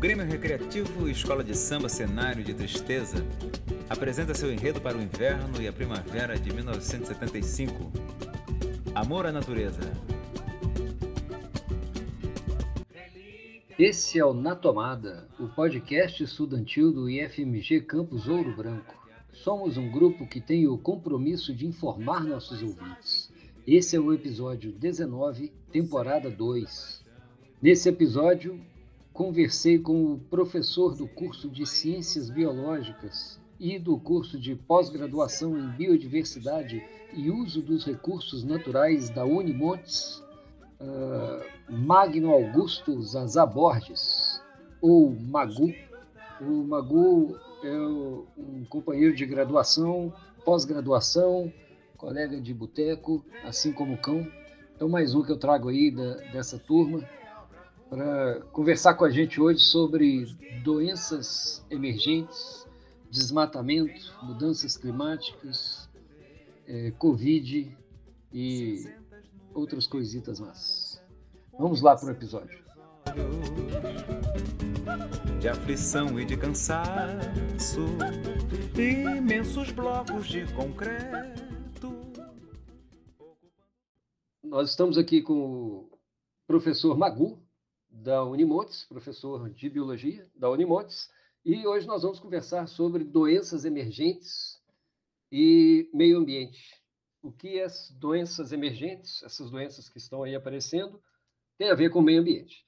Grêmio Recreativo Escola de Samba Cenário de Tristeza apresenta seu enredo para o inverno e a primavera de 1975. Amor à Natureza. Esse é o Na Tomada, o podcast estudantil do IFMG Campus Ouro Branco. Somos um grupo que tem o compromisso de informar nossos ouvintes. Esse é o episódio 19, temporada 2. Nesse episódio, conversei com o professor do curso de Ciências Biológicas e do curso de pós-graduação em Biodiversidade e Uso dos Recursos Naturais da Unimontes, uh, Magno Augusto Zazá Borges, ou Magu. O Magu é um companheiro de graduação, pós-graduação, colega de boteco, assim como o Cão. Então, mais um que eu trago aí da, dessa turma para conversar com a gente hoje sobre doenças emergentes, desmatamento, mudanças climáticas, é, Covid e outras coisitas más. Vamos lá para o episódio. De aflição e de cansaço, imensos blocos de concreto. Nós estamos aqui com o professor Magu, da Unimontes, professor de biologia da Unimontes, e hoje nós vamos conversar sobre doenças emergentes e meio ambiente o que as doenças emergentes, essas doenças que estão aí aparecendo, têm a ver com o meio ambiente.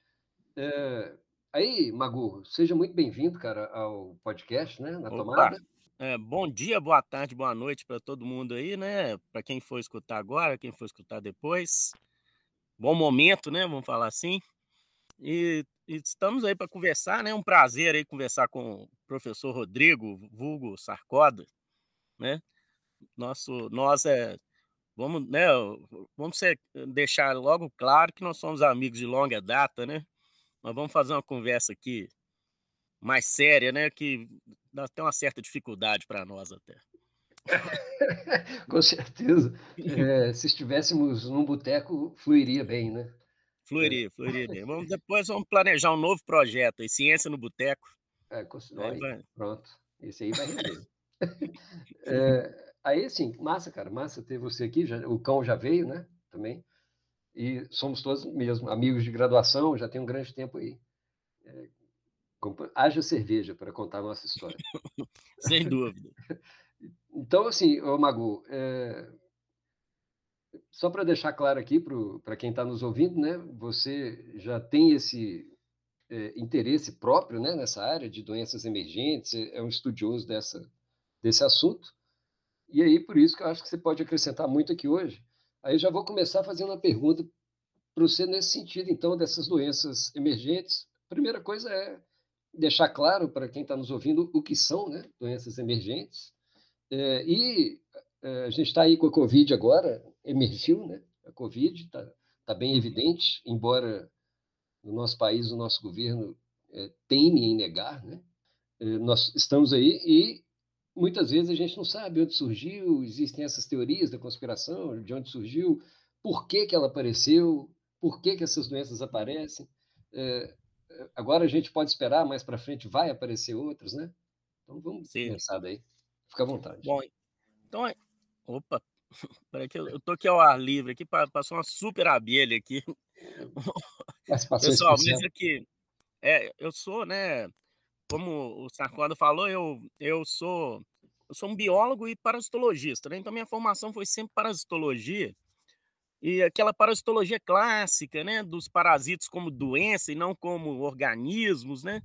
É, aí, Magu, seja muito bem-vindo, cara, ao podcast, né, na Opa. tomada. É, bom dia, boa tarde, boa noite para todo mundo aí, né? Para quem for escutar agora, quem for escutar depois. Bom momento, né? Vamos falar assim. E, e estamos aí para conversar, né? Um prazer aí conversar com o professor Rodrigo, vulgo Sarcoda, né? Nosso, nós é, vamos, né, vamos ser, deixar logo claro que nós somos amigos de longa data, né? Mas vamos fazer uma conversa aqui mais séria, né? Que dá até uma certa dificuldade para nós até. Com certeza. É, se estivéssemos num boteco, fluiria bem, né? Fluiria, fluiria. Vamos, depois vamos planejar um novo projeto, aí, Ciência no Boteco. É, aí, pronto. Esse aí vai render. é, Aí, sim, massa, cara, massa ter você aqui. Já, o cão já veio, né? Também. E somos todos mesmo amigos de graduação, já tem um grande tempo aí. É, haja cerveja para contar a nossa história. Sem dúvida. então, assim, ô Magu, é... só para deixar claro aqui para quem está nos ouvindo, né? Você já tem esse é, interesse próprio né, nessa área de doenças emergentes, é um estudioso dessa, desse assunto. E aí, por isso que eu acho que você pode acrescentar muito aqui hoje. Aí já vou começar fazendo uma pergunta para você nesse sentido, então, dessas doenças emergentes. A primeira coisa é deixar claro para quem está nos ouvindo o que são né, doenças emergentes. É, e é, a gente está aí com a Covid agora, emergiu, né? A Covid está tá bem evidente, embora no nosso país o nosso governo é, teme em negar, né? É, nós estamos aí e muitas vezes a gente não sabe onde surgiu, existem essas teorias da conspiração, de onde surgiu, por que, que ela apareceu, por que, que essas doenças aparecem. É, agora a gente pode esperar, mais para frente vai aparecer outras, né? Então vamos Sim. pensar daí. Fica à vontade. Bom, então, opa, peraí que eu, eu tô aqui ao ar livre, aqui passou uma super abelha aqui. Pessoal, mas aqui, é, eu sou, né, como o Sarcoda falou, eu, eu sou eu sou um biólogo e parasitologista, né? Então minha formação foi sempre parasitologia e aquela parasitologia clássica, né, dos parasitos como doença e não como organismos, né?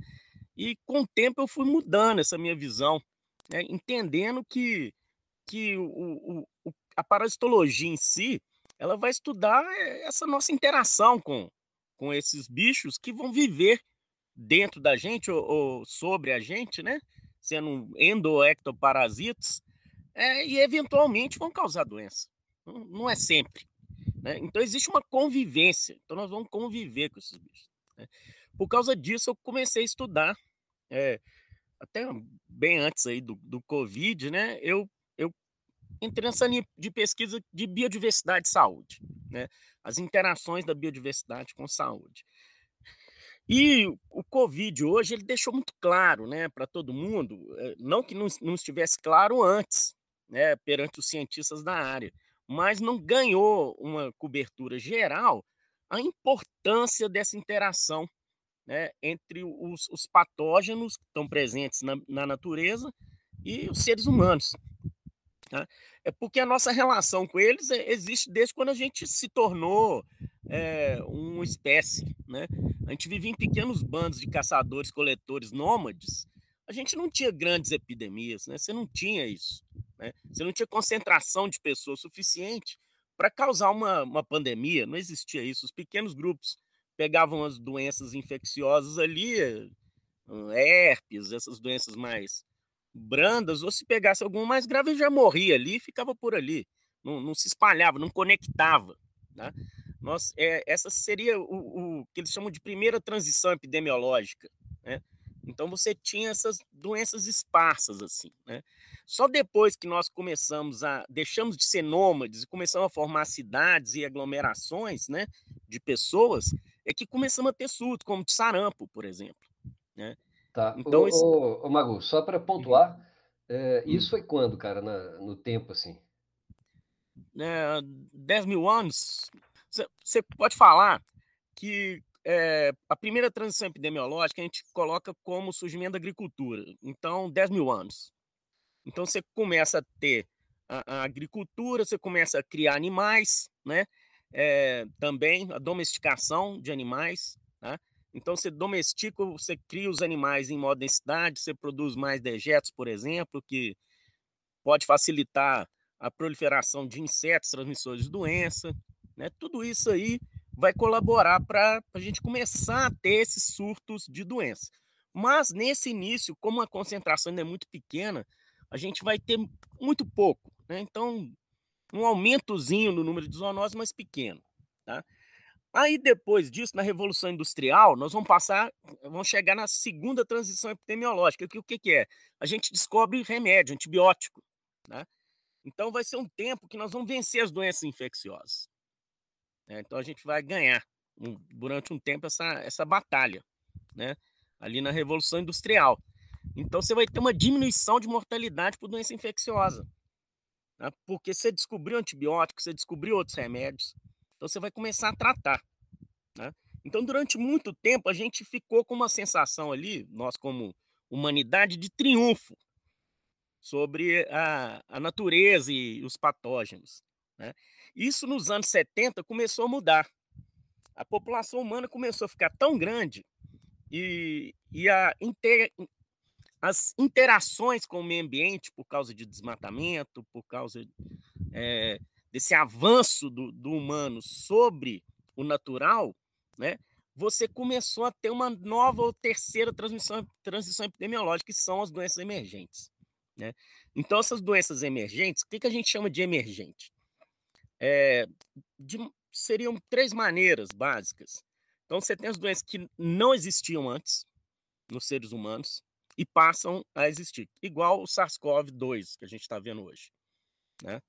E com o tempo eu fui mudando essa minha visão, né? entendendo que que o, o, a parasitologia em si, ela vai estudar eh, essa nossa interação com com esses bichos que vão viver dentro da gente ou, ou sobre a gente, né? Sendo endoectoparasitos, é, e eventualmente vão causar doença. Não, não é sempre. Né? Então existe uma convivência. Então nós vamos conviver com esses bichos. Né? Por causa disso, eu comecei a estudar, é, até bem antes aí do, do Covid, né? Eu entrei nessa linha de pesquisa de biodiversidade e saúde, né? As interações da biodiversidade com saúde. E o Covid hoje ele deixou muito claro né, para todo mundo, eh, não que não, não estivesse claro antes, né, perante os cientistas da área, mas não ganhou uma cobertura geral a importância dessa interação né, entre os, os, patógenos que estão presentes na, na, natureza e os seres humanos. Tá? É porque a nossa relação com eles é, existe desde quando a gente se tornou é, uma espécie. Né? A gente vivia em pequenos bandos de caçadores, coletores, nômades. A gente não tinha grandes epidemias, né? você não tinha isso. Né? Você não tinha concentração de pessoas suficiente para causar uma, uma pandemia, não existia isso. Os pequenos grupos pegavam as doenças infecciosas ali, herpes, essas doenças mais brandas, ou se pegasse alguma mais grave, já morria ali e ficava por ali. Não, não se espalhava, não conectava. Né? Nós, é, essa seria o, o, que eles chamam de primeira transição epidemiológica. Né? Então você tinha essas doenças esparsas assim, né? Só depois que nós começamos a deixamos de ser nômades e começamos a formar cidades e aglomerações, né, de pessoas, é que começamos a ter surto, como de sarampo, por exemplo, né? Tá. Então ô, isso... ô, ô Magu, só para pontuar, é, isso foi quando, cara, na, no tempo assim? É, 10 mil anos. Você pode falar que é, a primeira transição epidemiológica a gente coloca como surgimento da agricultura. Então, 10 mil anos. Então, você começa a ter a, a agricultura, você começa a criar animais, né? É, também a domesticação de animais. Né? Então, você domestica, você cria os animais em modo densidade, você produz mais dejetos, por exemplo, que pode facilitar a proliferação de insetos transmissores de doença. Né? Tudo isso aí vai colaborar para a gente começar a ter esses surtos de doença. Mas nesse início, como a concentração ainda é muito pequena, a gente vai ter muito pouco. Né? Então, um aumentozinho no número de zoonoses, mas pequeno. Tá? Aí depois disso, na Revolução Industrial, nós vamos passar, vamos chegar na segunda transição epidemiológica, que o que, que é? A gente descobre remédio, antibiótico. Tá? Então vai ser um tempo que nós vamos vencer as doenças infecciosas. Né? Então a gente vai ganhar um, durante um tempo essa, essa batalha, né? ali na Revolução Industrial. Então você vai ter uma diminuição de mortalidade por doença infecciosa. Né? Porque você descobriu antibióticos, você descobriu outros remédios. Então você vai começar a tratar. Né? Então, durante muito tempo, a gente ficou com uma sensação ali, nós como humanidade, de triunfo sobre a, a natureza e os patógenos. Né? Isso nos anos 70 começou a mudar. A população humana começou a ficar tão grande e, e a inter, as interações com o meio ambiente por causa de desmatamento, por causa é, desse avanço do, do, humano sobre o natural, né, você começou a ter uma nova ou terceira transmissão, transição epidemiológica, que são as doenças emergentes. Né? Então, essas doenças emergentes, o que, que a gente chama de emergente? é, de, seriam três maneiras básicas. Então, você tem as doenças que não existiam antes nos seres humanos e passam a existir, igual o SARS-CoV-2 que a gente está vendo hoje. Né?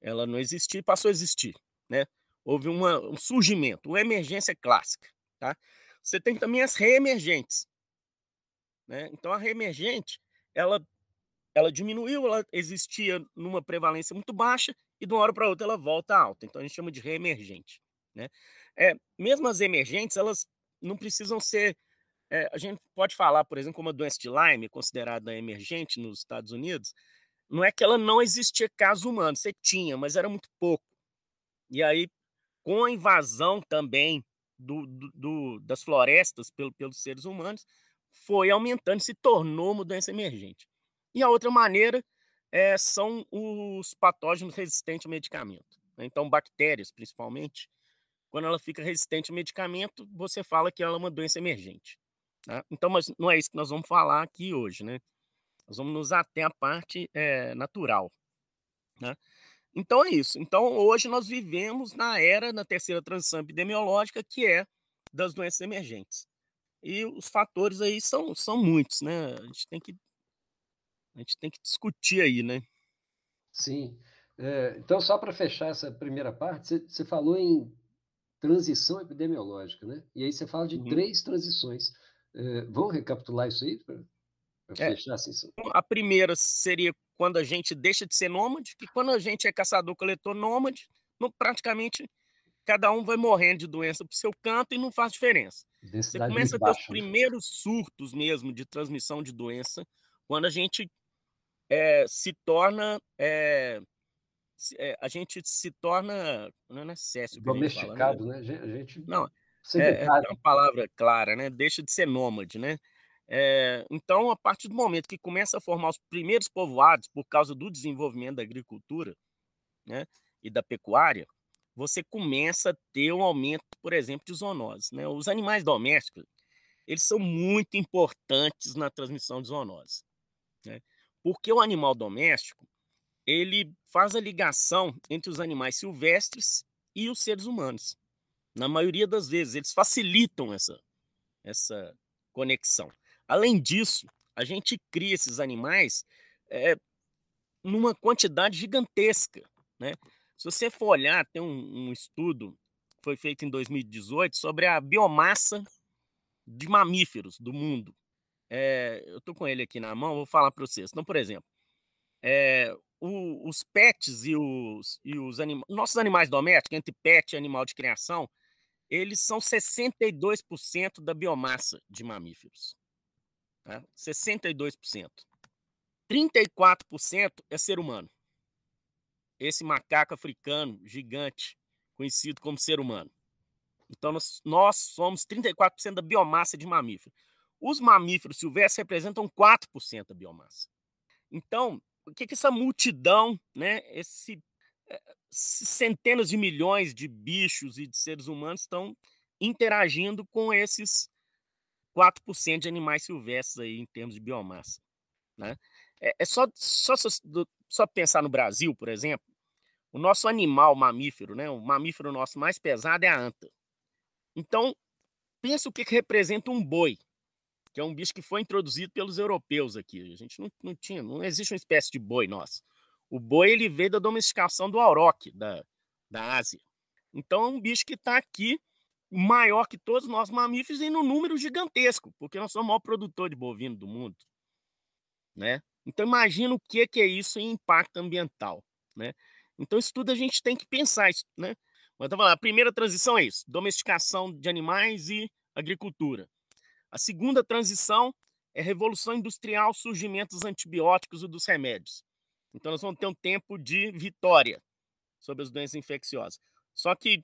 Ela não existia e passou a existir. Né? Houve uma, um surgimento, uma emergência clássica. Tá? Você tem também as reemergentes. Né? Então, a reemergente, ela, ela diminuiu, ela existia numa prevalência muito baixa e de uma hora para outra ela volta alta. Então a gente chama de reemergente. Né? É, mesmo as emergentes, elas não precisam ser. É, a gente pode falar, por exemplo, como a doença de Lyme, considerada emergente nos Estados Unidos, não é que ela não existia caso humano, você tinha, mas era muito pouco. E aí, com a invasão também do, do, do, das florestas pelo, pelos seres humanos, foi aumentando, se tornou uma doença emergente. E a outra maneira é, são os patógenos resistentes ao medicamento. Né? Então, bactérias, principalmente, quando ela fica resistente ao medicamento, você fala que ela é uma doença emergente. Tá? Então, mas não é isso que nós vamos falar aqui hoje, né? Nós vamos nos ater à parte é, natural. Né? Então é isso. Então hoje nós vivemos na era, na terceira transição epidemiológica, que é das doenças emergentes. E os fatores aí são, são muitos, né? A gente tem que a gente tem que discutir aí, né? Sim. É, então, só para fechar essa primeira parte, você, falou em transição epidemiológica, né? E aí você fala de uhum. três transições. É, vamos recapitular isso aí é, assim? A primeira seria quando a gente deixa de ser nômade, que quando a gente é caçador-coletor nômade, não, praticamente cada um vai morrendo de doença para o seu canto e não faz diferença. Você começa a ter os né? primeiros surtos mesmo de transmissão de doença quando a gente é, se torna é, é, a gente se torna não é necessário domesticado, fala, né? A gente não é, é, uma palavra clara, né? Deixa de ser nômade, né? É, então, a partir do momento que começa a formar os primeiros povoados por causa do desenvolvimento da agricultura, né, e da pecuária, você começa a ter um aumento, por exemplo, de zoonoses. Né? Os animais domésticos, eles são muito importantes na transmissão de zoonoses. Né? Porque o animal doméstico, ele faz a ligação entre os animais silvestres e os seres humanos. Na maioria das vezes, eles facilitam essa, essa conexão. Além disso, a gente cria esses animais é, numa quantidade gigantesca. Né? Se você for olhar, tem um, um estudo que foi feito em 2018 sobre a biomassa de mamíferos do mundo. É, eu estou com ele aqui na mão, vou falar para vocês. Então, por exemplo, é, o, os pets e os, e os anima nossos animais domésticos, entre pet e animal de criação, eles são 62% da biomassa de mamíferos. Tá? 62%. 34% é ser humano. Esse macaco africano gigante, conhecido como ser humano. Então, nós, nós somos 34% da biomassa de mamífero. Os mamíferos silvestres representam 4% da biomassa. Então, o que, que essa multidão, né, esse, eh, centenas de milhões de bichos e de seres humanos estão interagindo com esses 4% de animais silvestres aí em termos de biomassa. Né? É, é só, só, só pensar no Brasil, por exemplo, o nosso animal mamífero, né, o mamífero nosso mais pesado é a anta. Então, pensa o que, que representa um boi, que é um bicho que foi introduzido pelos europeus aqui. A gente não, não tinha, não existe uma espécie de boi nosso. O boi ele veio da domesticação do auroque, da, da Ásia. Então é um bicho que está aqui maior que todos nós mamíferos e no número gigantesco, porque nós somos o maior produtor de bovino do mundo, né? Então imagina o que é isso em impacto ambiental, né? Então isso tudo a gente tem que pensar, isso, né? Mas então, a primeira transição é isso: domesticação de animais e agricultura. A segunda transição é revolução industrial, surgimento dos antibióticos e dos remédios. Então nós vamos ter um tempo de vitória sobre as doenças infecciosas. Só que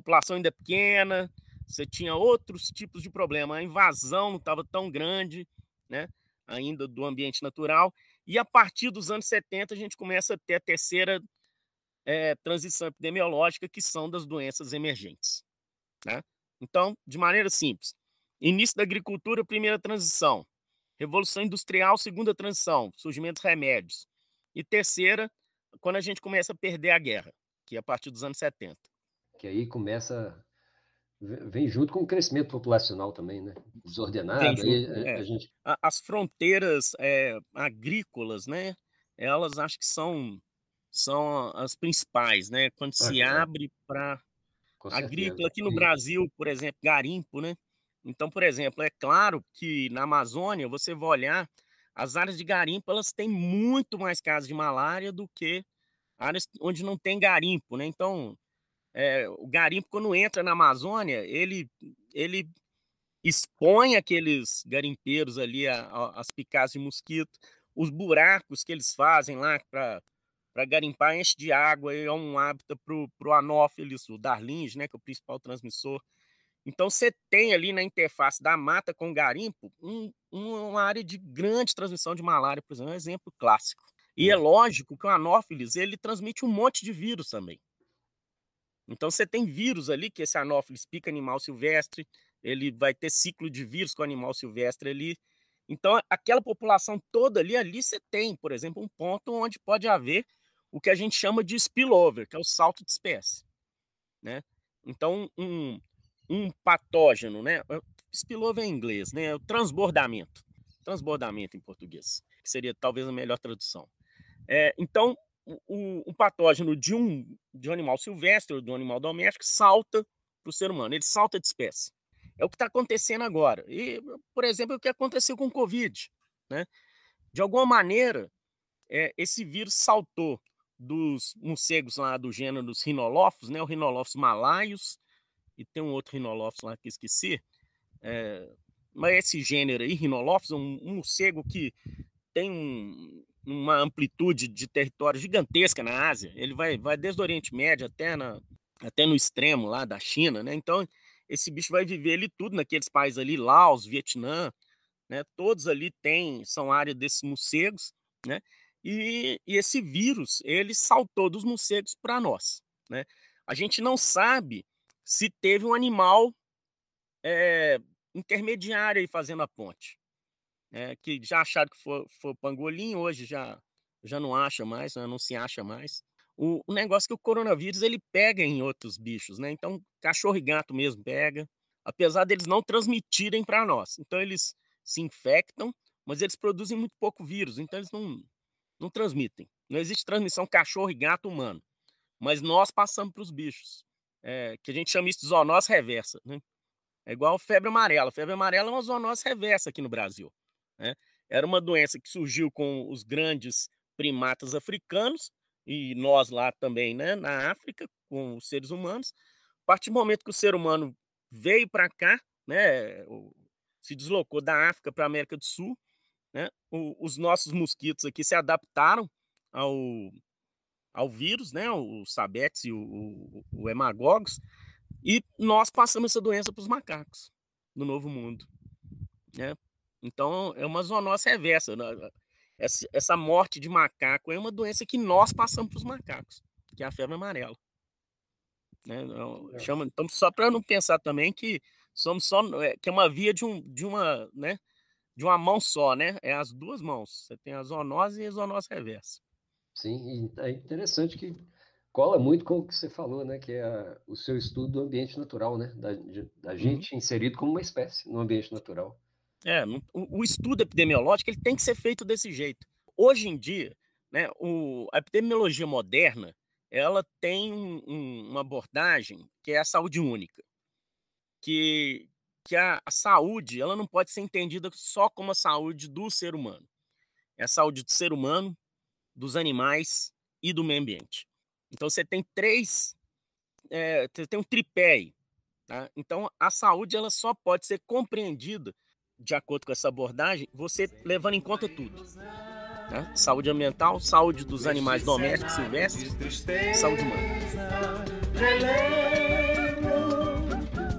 população ainda é pequena, você tinha outros tipos de problema. A invasão não estava tão grande, né? Ainda do ambiente natural. E a partir dos anos 70, a gente começa a ter a terceira é, transição epidemiológica, que são das doenças emergentes. Né? Então, de maneira simples, início da agricultura, primeira transição. Revolução industrial, segunda transição, surgimento dos remédios. E terceira, quando a gente começa a perder a guerra, que é a partir dos anos 70 que aí começa vem junto com o crescimento populacional também, né? Desordenado. Junto, aí, é. a gente... As fronteiras é, agrícolas, né? Elas acho que são são as principais, né? Quando ah, se abre para agrícola aqui no Brasil, por exemplo, garimpo, né? Então, por exemplo, é claro que na Amazônia você vai olhar as áreas de garimpo, elas têm muito mais casos de malária do que áreas onde não tem garimpo, né? Então, é, o garimpo, quando entra na Amazônia, ele, ele expõe aqueles garimpeiros ali às picadas de mosquito, os buracos que eles fazem lá para garimpar enche de água, é um hábitat para o anófilis, o darlings, né, que é o principal transmissor. Então, você tem ali na interface da mata com o garimpo um, uma área de grande transmissão de malária, por exemplo, um exemplo clássico. E é lógico que o anófilis ele transmite um monte de vírus também. Então você tem vírus ali, que esse anófilis pica animal silvestre, ele vai ter ciclo de vírus com animal silvestre ali. Então, aquela população toda ali, ali você tem, por exemplo, um ponto onde pode haver o que a gente chama de spillover, que é o salto de espécie. Né? Então, um, um patógeno, né? Spillover em inglês, né? O transbordamento. Transbordamento em português, que seria talvez a melhor tradução. É, então, o, o, patógeno de um, de um animal silvestre ou de um animal doméstico salta para o ser humano, ele salta de espécie. É o que está acontecendo agora. E, por exemplo, é o que aconteceu com o Covid. Né? De alguma maneira, é, esse vírus saltou dos morcegos lá do gênero dos rinolofos, né? o Rhinolophus malaios, e tem um outro Rhinolophus lá que esqueci, é, mas esse gênero aí, Rhinolophus, um, um morcego que tem um, uma amplitude de território gigantesca na Ásia, ele vai, vai desde o Oriente Médio até, na, até no extremo lá da China, né? Então, esse bicho vai viver ali tudo naqueles países ali, Laos, Vietnã, né? Todos ali têm, são área desses morcegos, né? E, e esse vírus, ele saltou dos morcegos para nós, né? A gente não sabe se teve um animal é, intermediário aí fazendo a ponte, é, que já acharam que foi, foi pangolim, hoje já, já não acha mais, né? não se acha mais. O, o, negócio é que o coronavírus ele pega em outros bichos, né? Então, cachorro e gato mesmo pega, apesar deles não transmitirem para nós. Então, eles se infectam, mas eles produzem muito pouco vírus, então eles não, não transmitem. Não existe transmissão cachorro e gato humano. Mas nós passamos para os bichos. É, que a gente chama isso de zoonose reversa. Né? É igual febre amarela. Febre amarela é uma zoonose reversa aqui no Brasil. Né? Era uma doença que surgiu com os grandes primatas africanos e nós lá também, né, na África, com os seres humanos. A partir do momento que o ser humano veio para cá, né, se deslocou da África para a América do Sul, né? O, os nossos mosquitos aqui se adaptaram ao, ao vírus, né? Os sabetes e o, o, o hemagogos, e nós passamos essa doença para os macacos no Novo Mundo. Né? Então, é uma zoonose reversa. Né? Essa, morte de macaco é uma doença que nós passamos para os macacos, que é a febre amarela. Né? Então, é. chama, então, só para não pensar também que somos só é, que é uma via de, um, de uma, né? de uma mão só, né? É as duas mãos. Você tem a zoonose e a zoonose reversa. Sim, é interessante que cola muito com o que você falou, né? Que é o seu estudo do ambiente natural, né? Da, da uhum. gente uhum. inserido como uma espécie no ambiente natural. É, o, o, estudo epidemiológico ele tem que ser feito desse jeito. Hoje em dia, né? O, a epidemiologia moderna ela tem um, um, uma abordagem que é a saúde única, que que a, a, saúde ela não pode ser entendida só como a saúde do ser humano. É a saúde do ser humano, dos animais e do meio ambiente. Então você tem três, é, você tem um tripé. Tá? Então a saúde ela só pode ser compreendida de acordo com essa abordagem, você levando em conta tudo. Tá? Saúde ambiental, saúde dos animais domésticos silvestres, saúde humana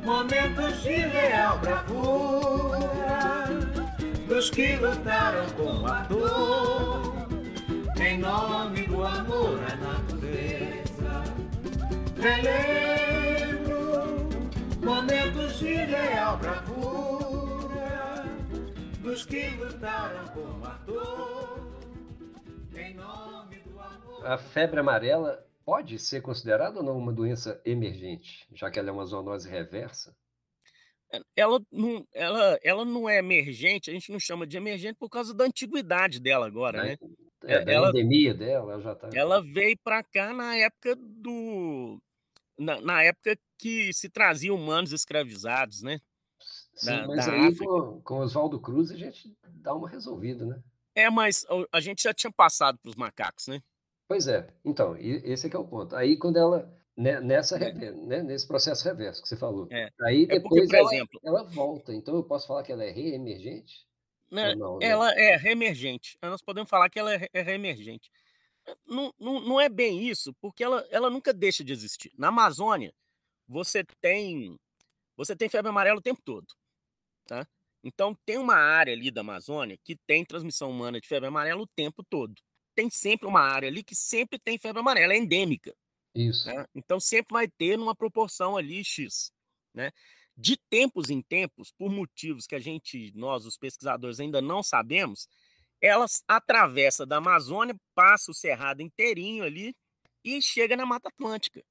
momentos de real bravura dos que lutaram com a dor em nome do amor à natureza. Relembro momentos de real bravura dos que lutaram com em nome do amor. A febre amarela pode ser considerada ou não uma doença emergente, já que ela é uma zoonose reversa? Ela não, ela, ela não é emergente, a gente não chama de emergente por causa da antiguidade dela agora, né? É, é, da ela, endemia dela, ela já tá. Ela veio para cá na época do. Na, na, época que se trazia humanos escravizados, né? Sim, da, mas da aí com, com Oswaldo Cruz a gente dá uma resolvida, né? É, mas a gente já tinha passado para os macacos, né? Pois é. Então, esse é que é o ponto. Aí quando ela né, nessa é. né, nesse processo reverso que você falou. É. Aí depois é porque, ela, exemplo, ela, volta. Então eu posso falar que ela é reemergente? Né, não, né? ela é reemergente. Nós podemos falar que ela é, é reemergente. Não, não, não é bem isso, porque ela, ela nunca deixa de existir. Na Amazônia, você tem você tem febre amarela o tempo todo, tá? Então tem uma área ali da Amazônia que tem transmissão humana de febre amarela o tempo todo tem sempre uma área ali que sempre tem febre amarela, é endêmica. Isso. Né? Então sempre vai ter numa proporção ali X. Né? De tempos em tempos, por motivos que a gente, nós, os pesquisadores, ainda não sabemos, elas atravessa da Amazônia, passa o cerrado inteirinho ali e chega na Mata Atlântica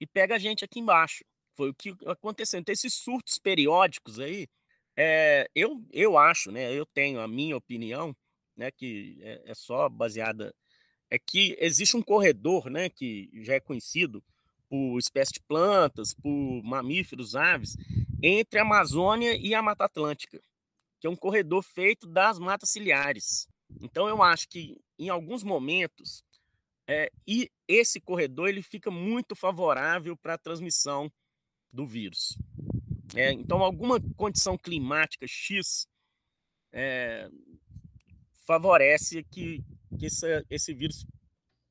e pega a gente aqui embaixo. Foi o que aconteceu. Então, esses surtos periódicos aí, é, eu, eu acho, né? Eu tenho a minha opinião, né, que é, é só baseada é que existe um corredor, né, que já é conhecido por espécies de plantas, por mamíferos, aves, entre a Amazônia e a Mata Atlântica, que é um corredor feito das matas ciliares. Então, eu acho que, em alguns momentos, é, e esse corredor ele fica muito favorável para a transmissão do vírus. É, então, alguma condição climática X é, favorece que, que esse, esse vírus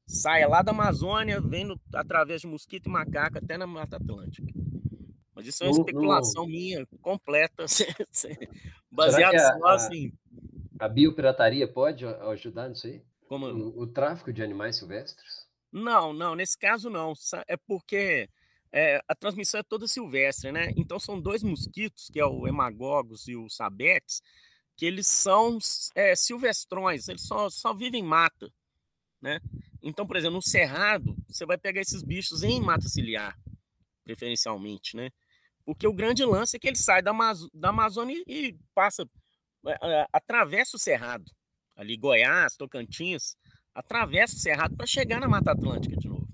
saia lá da Amazônia, vendo através de mosquito e macaco até na Mata Atlântica. Mas isso é uma no, especulação no... minha, completa, baseada só a, assim. A biopirataria pode ajudar nisso aí? Como... O, o, tráfico de animais silvestres? Não, não, nesse caso não. É porque é, a transmissão é toda silvestre, né? Então são dois mosquitos, que é o hemagogos e o sabetes, que eles são é, silvestrões, eles só, só vivem em mata, né? Então, por exemplo, no cerrado, você vai pegar esses bichos em mata ciliar, preferencialmente, né? Porque o grande lance é que ele sai da, Amaz da Amazônia e passa, é, atravessa o cerrado, ali Goiás, Tocantins, atravessa o cerrado para chegar na Mata Atlântica de novo.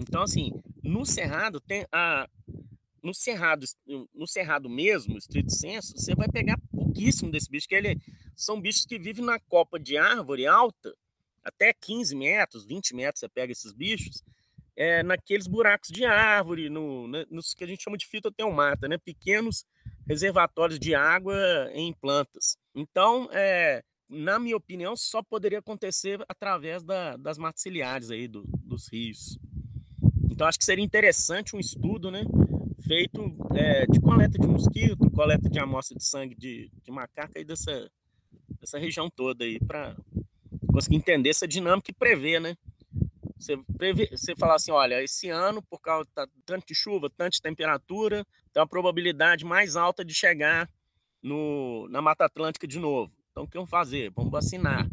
Então, assim, no cerrado tem a, no cerrado, no cerrado mesmo, estrito senso, você vai pegar pouquíssimo desse bicho, que ele são bichos que vivem na copa de árvore alta, até 15 metros, 20 metros você pega esses bichos, é, naqueles buracos de árvore, no, nos que a gente chama de fitoteumata, né? pequenos reservatórios de água em plantas. Então, é, na minha opinião, só poderia acontecer através da, das matas ciliares aí do, dos rios. Então, acho que seria interessante um estudo, né? feito é, de coleta de mosquito, coleta de amostra de sangue de, de macaco aí dessa, dessa região toda aí, para conseguir entender essa dinâmica e prever, né? Você, prever, você falar assim, olha, esse ano, por causa de tanto de chuva, tanto de temperatura, tem uma probabilidade mais alta de chegar no, na Mata Atlântica de novo. Então, o que vamos fazer? Vamos vacinar.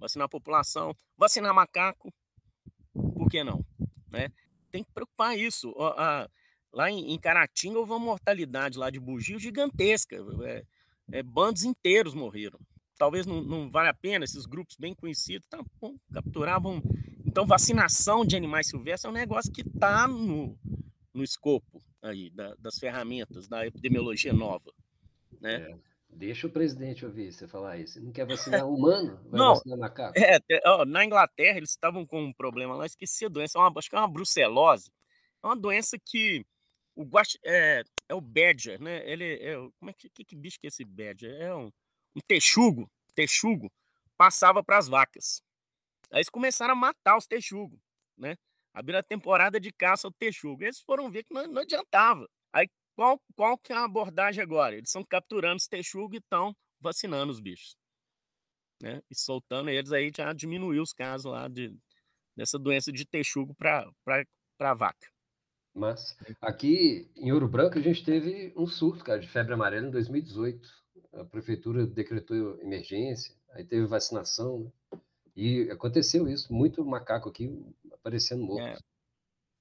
Vacinar a população, vacinar macaco, por que não? Né? Tem que preocupar isso. A, a, Lá em, em Caratinga houve uma mortalidade lá de bugio gigantesca. É, é, bandos inteiros morreram. Talvez não, não valha a pena, esses grupos bem conhecidos tá, bom, capturavam. Então, vacinação de animais silvestres é um negócio que está no, no escopo aí da, das ferramentas da epidemiologia nova. Né? É. Deixa o presidente ouvir você falar isso. Não quer vacinar humano? Vai não, vacinar macaco? É, na Inglaterra, eles estavam com um problema lá, esqueci a doença, é uma, acho que é uma brucelose. É uma doença que o guax, é, é o badger, né? Ele é, como é que, que, que bicho que é esse badger? É um, um texugo, texugo passava para as vacas. Aí eles começaram a matar os texugos, né? Abriram a temporada de caça ao texugo. Eles foram ver que não, não adiantava. Aí qual, qual que é a abordagem agora? Eles estão capturando os texugos e estão vacinando os bichos. Né? E soltando eles aí já diminuiu os casos lá de, dessa doença de texugo para a vaca. Mas aqui em Ouro Branco a gente teve um surto, cara, de febre amarela em 2018. A prefeitura decretou emergência, aí teve vacinação, né? E aconteceu isso, muito macaco aqui aparecendo morto. É,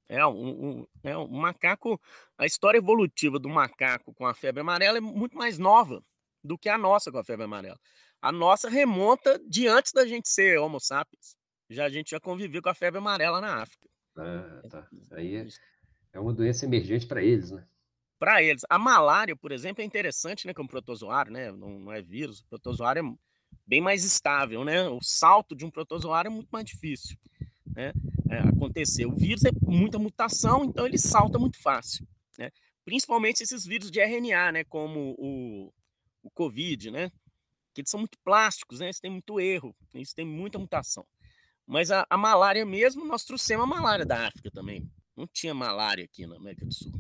é um, um, é um macaco. A história evolutiva do macaco com a febre amarela é muito mais nova do que a nossa com a febre amarela. A nossa remonta de antes da gente ser Homo sapiens. Já a gente já conviveu com a febre amarela na África. Ah, tá. Aí é, é uma doença emergente para eles, né? Para eles. A malária, por exemplo, é interessante, né? Que é um protozoário, né? Não, não é vírus. O protozoário é bem mais estável, né? O salto de um protozoário é muito mais difícil, né? É, acontecer. O vírus é muita mutação, então ele salta muito fácil, né? Principalmente esses vírus de RNA, né? Como o, o Covid, né? Que eles são muito plásticos, né? Eles têm muito erro, eles têm muita mutação. Mas a, a malária mesmo, nós trouxemos a malária da África também. Não tinha malária aqui na América do Sul.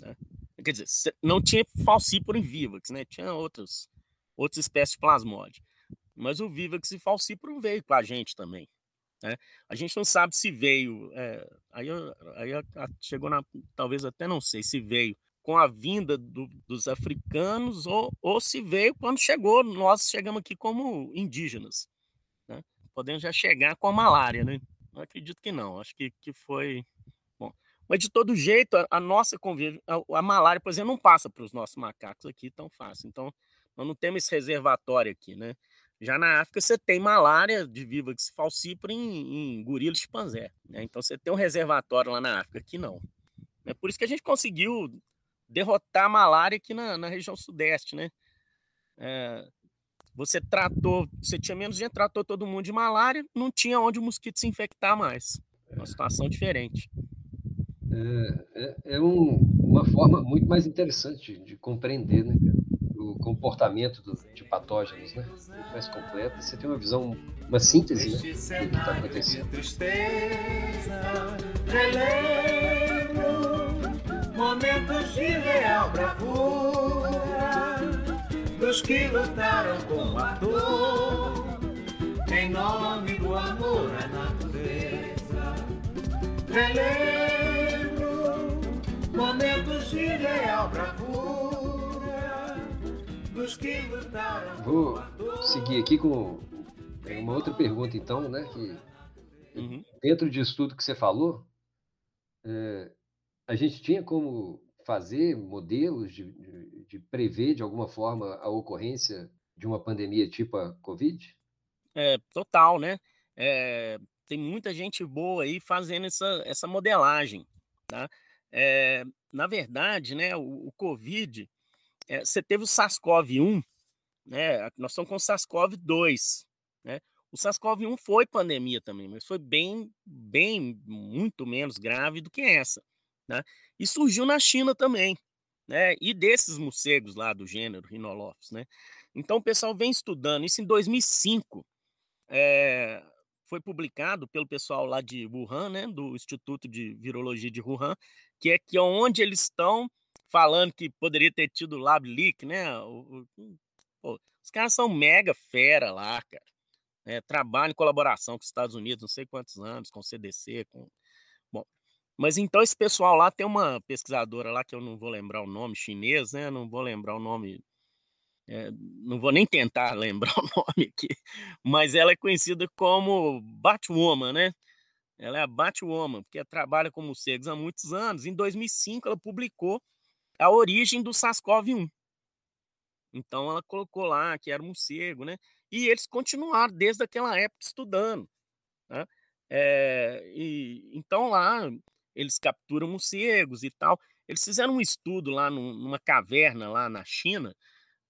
Né? Quer dizer, não tinha falciparum vivax, né? Tinha outras, outras espécies de plasmode. Mas o vivax e falciparum veio com a gente também. Né? A gente não sabe se veio. É, aí aí chegou na. Talvez até não sei se veio com a vinda do, dos africanos ou, ou se veio quando chegou. Nós chegamos aqui como indígenas. Né? Podemos já chegar com a malária, né? Não acredito que não. Acho que, que foi mas de todo jeito, a, nossa convívio, a, a, malária, por exemplo, não passa para os nossos macacos aqui tão fácil. Então, nós não temos esse reservatório aqui, né? Já na África você tem malária de Vivax falciparum em, em gorila chimpanzé. Né? Então você tem um reservatório lá na África, aqui não. É por isso que a gente conseguiu derrotar a malária aqui na, na região sudeste, né? É, você tratou, você tinha menos gente, tratou todo mundo de malária, não tinha onde o mosquito se infectar mais. Uma situação diferente. É, é, é um, uma forma muito mais interessante de, de compreender né, o comportamento do, de patógenos, né? Muito mais completa. Você tem uma visão, uma síntese né, do que está acontecendo. momentos de real bravura dos que lutaram com a dor em nome do amor à natureza. Relembro dos que lutaram Vou seguir aqui com uma outra pergunta, então, né? Que Uhum. dentro disso tudo que você falou, é, a gente tinha como fazer modelos de, de, de prever de alguma forma a ocorrência de uma pandemia tipo a Covid? É, total, né? É, tem muita gente boa aí fazendo essa, essa modelagem, tá? É, na verdade, né, o, o Covid, é, você teve o SARS-CoV-1, né? Nós estamos com o SARS-CoV-2, né? O SARS-CoV-1 foi pandemia também, mas foi bem, bem, muito menos grave do que essa, né? E surgiu na China também, né? E desses morcegos lá do gênero Rhinolophus, né? Então o pessoal vem estudando isso em 2005, é, foi publicado pelo pessoal lá de Wuhan, né, do Instituto de Virologia de Wuhan, que é que é onde eles estão falando que poderia ter tido lab leak, né? o- o- pô, os caras são mega fera lá, cara. né, trabalham em colaboração com os Estados Unidos, não sei quantos anos, com o CDC, com bom. Mas então esse pessoal lá tem uma pesquisadora lá que eu não vou lembrar o nome chinês, né? Não vou lembrar o nome é, não vou nem tentar lembrar o nome aqui, mas ela é conhecida como Batwoman, né? Ela é a Batwoman, porque trabalha com morcegos há muitos anos. Em 2005, ela publicou a origem do SARS-CoV-1. Então, ela colocou lá que era um morcego, né? E eles continuaram desde aquela época estudando. Né? É, e, então, lá, eles capturam morcegos e tal. Eles fizeram um estudo lá num- numa caverna lá na China,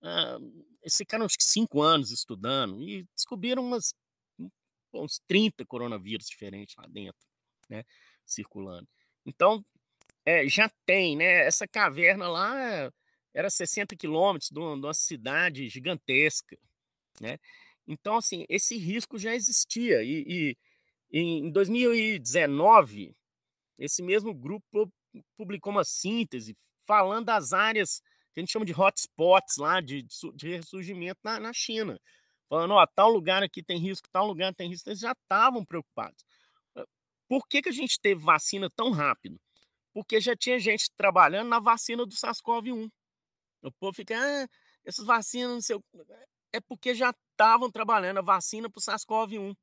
ah, eles ficaram acho que cinco anos estudando e descobriram umas, um- uns 30 coronavírus diferentes lá dentro, né? Circulando. Então, é, já tem, né? Essa caverna lá era 60 quilômetros de uma, de uma cidade gigantesca, né? Então, assim, esse risco já existia. E, e em 2019, esse mesmo grupo publicou uma síntese falando das áreas que a gente chama de hotspots lá de, de su- de ressurgimento na, na China. Falando, ó, tal lugar aqui tem risco, tal lugar tem risco. Eles já estavam preocupados. Por que, que a gente teve vacina tão rápido? Porque já tinha gente trabalhando na vacina do SARS-CoV-1. O povo fica, ah, essas vacinas, não sei o É porque já estavam trabalhando a vacina para o SARS-CoV-1.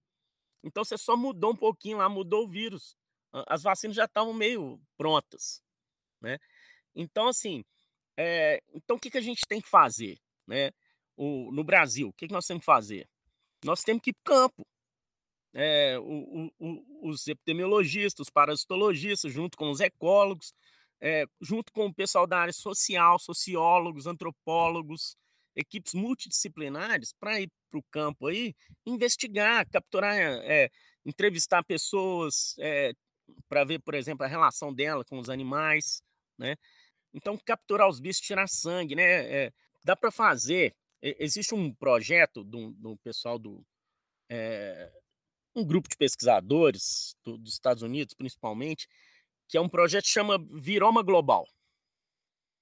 Então você só mudou um pouquinho lá, mudou o vírus. As vacinas já estavam meio prontas, né? Então, assim, é, então o que, que a gente tem que fazer, né? O, no Brasil, o que, que nós temos que fazer? Nós temos que ir para campo. É, o- o- os epidemiologistas, os parasitologistas, junto com os ecólogos, é, junto com o pessoal da área social, sociólogos, antropólogos, equipes multidisciplinares, para ir para o campo aí, investigar, capturar, é, entrevistar pessoas, para ver, por exemplo, a relação dela com os animais, né? Então, capturar os bichos, tirar sangue, né? É, dá para fazer. Existe um projeto do, do pessoal do. é, um grupo de pesquisadores do- dos Estados Unidos, principalmente, que é um projeto que chama Viroma Global.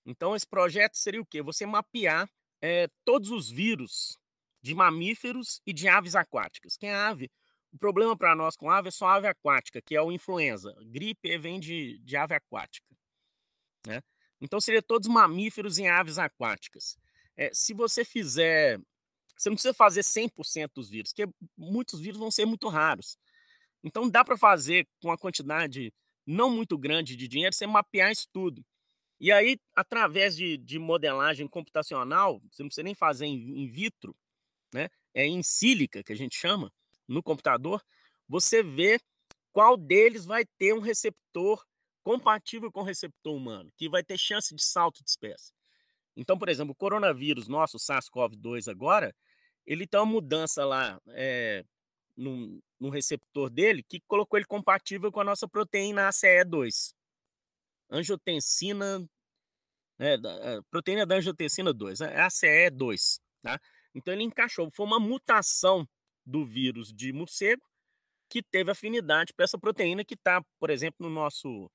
Então, esse projeto seria o quê? Você mapear é, todos os vírus de mamíferos e de aves aquáticas. Quem é ave? O problema para nós com ave é só ave aquática, que é o influenza. Gripe vem de, de ave aquática. Né? Então, seria todos mamíferos e aves aquáticas. É, se você fizer. Você não precisa fazer 100% dos vírus, porque muitos vírus vão ser muito raros. Então, dá para fazer com uma quantidade não muito grande de dinheiro, você mapear isso tudo. E aí, através de, de modelagem computacional, você não precisa nem fazer in, vitro, né? é, em sílica, que a gente chama, no computador, você vê qual deles vai ter um receptor compatível com o receptor humano, que vai ter chance de salto de espécie. Então, por exemplo, o coronavírus nosso, o SARS-CoV-2 agora, ele tem uma mudança lá é, no, no, receptor dele que colocou ele compatível com a nossa proteína ACE2. Angiotensina, né, proteína da angiotensina 2, é ACE2, tá? Então ele encaixou, foi uma mutação do vírus de morcego que teve afinidade para essa proteína que está, por exemplo, no nosso.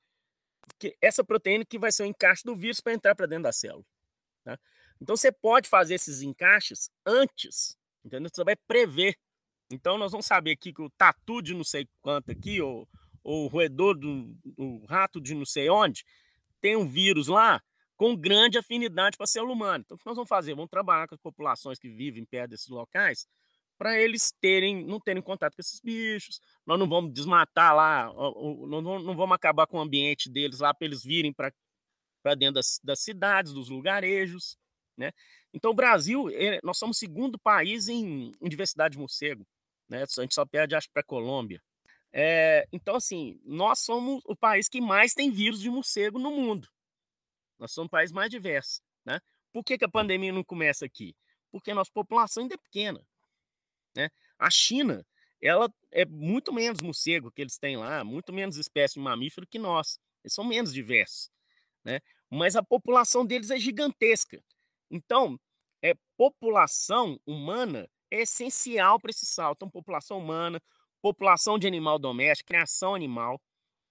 Que, essa proteína que vai ser o encaixe do vírus para entrar para dentro da célula. Tá? Então você pode fazer esses encaixes antes, entendeu? Você vai prever. Então nós vamos saber aqui que o tatu de não sei quanto aqui, ou, ou o roedor do, rato de não sei onde, tem um vírus lá com grande afinidade para a célula humana. Então o que nós vamos fazer? Vamos trabalhar com as populações que vivem perto desses locais para eles terem, não terem contato com esses bichos. Nós não vamos desmatar lá, não vamos acabar com o ambiente deles lá para eles virem para dentro das, das, cidades, dos lugarejos. Né? Então, o Brasil, nós somos o segundo país em, em diversidade de morcego. Né? A gente só perde, acho, para a Colômbia. É, então, assim, nós somos o país que mais tem vírus de morcego no mundo. Nós somos o país mais diverso. Né? Por que, que a pandemia não começa aqui? Porque a nossa população ainda é pequena. Né? A China, ela é muito menos morcego que eles têm lá, muito menos espécie de mamífero que nós. Eles são menos diversos, né? Mas a população deles é gigantesca. Então, é população humana é essencial para esse salto. Então, população humana, população de animal doméstico, criação animal,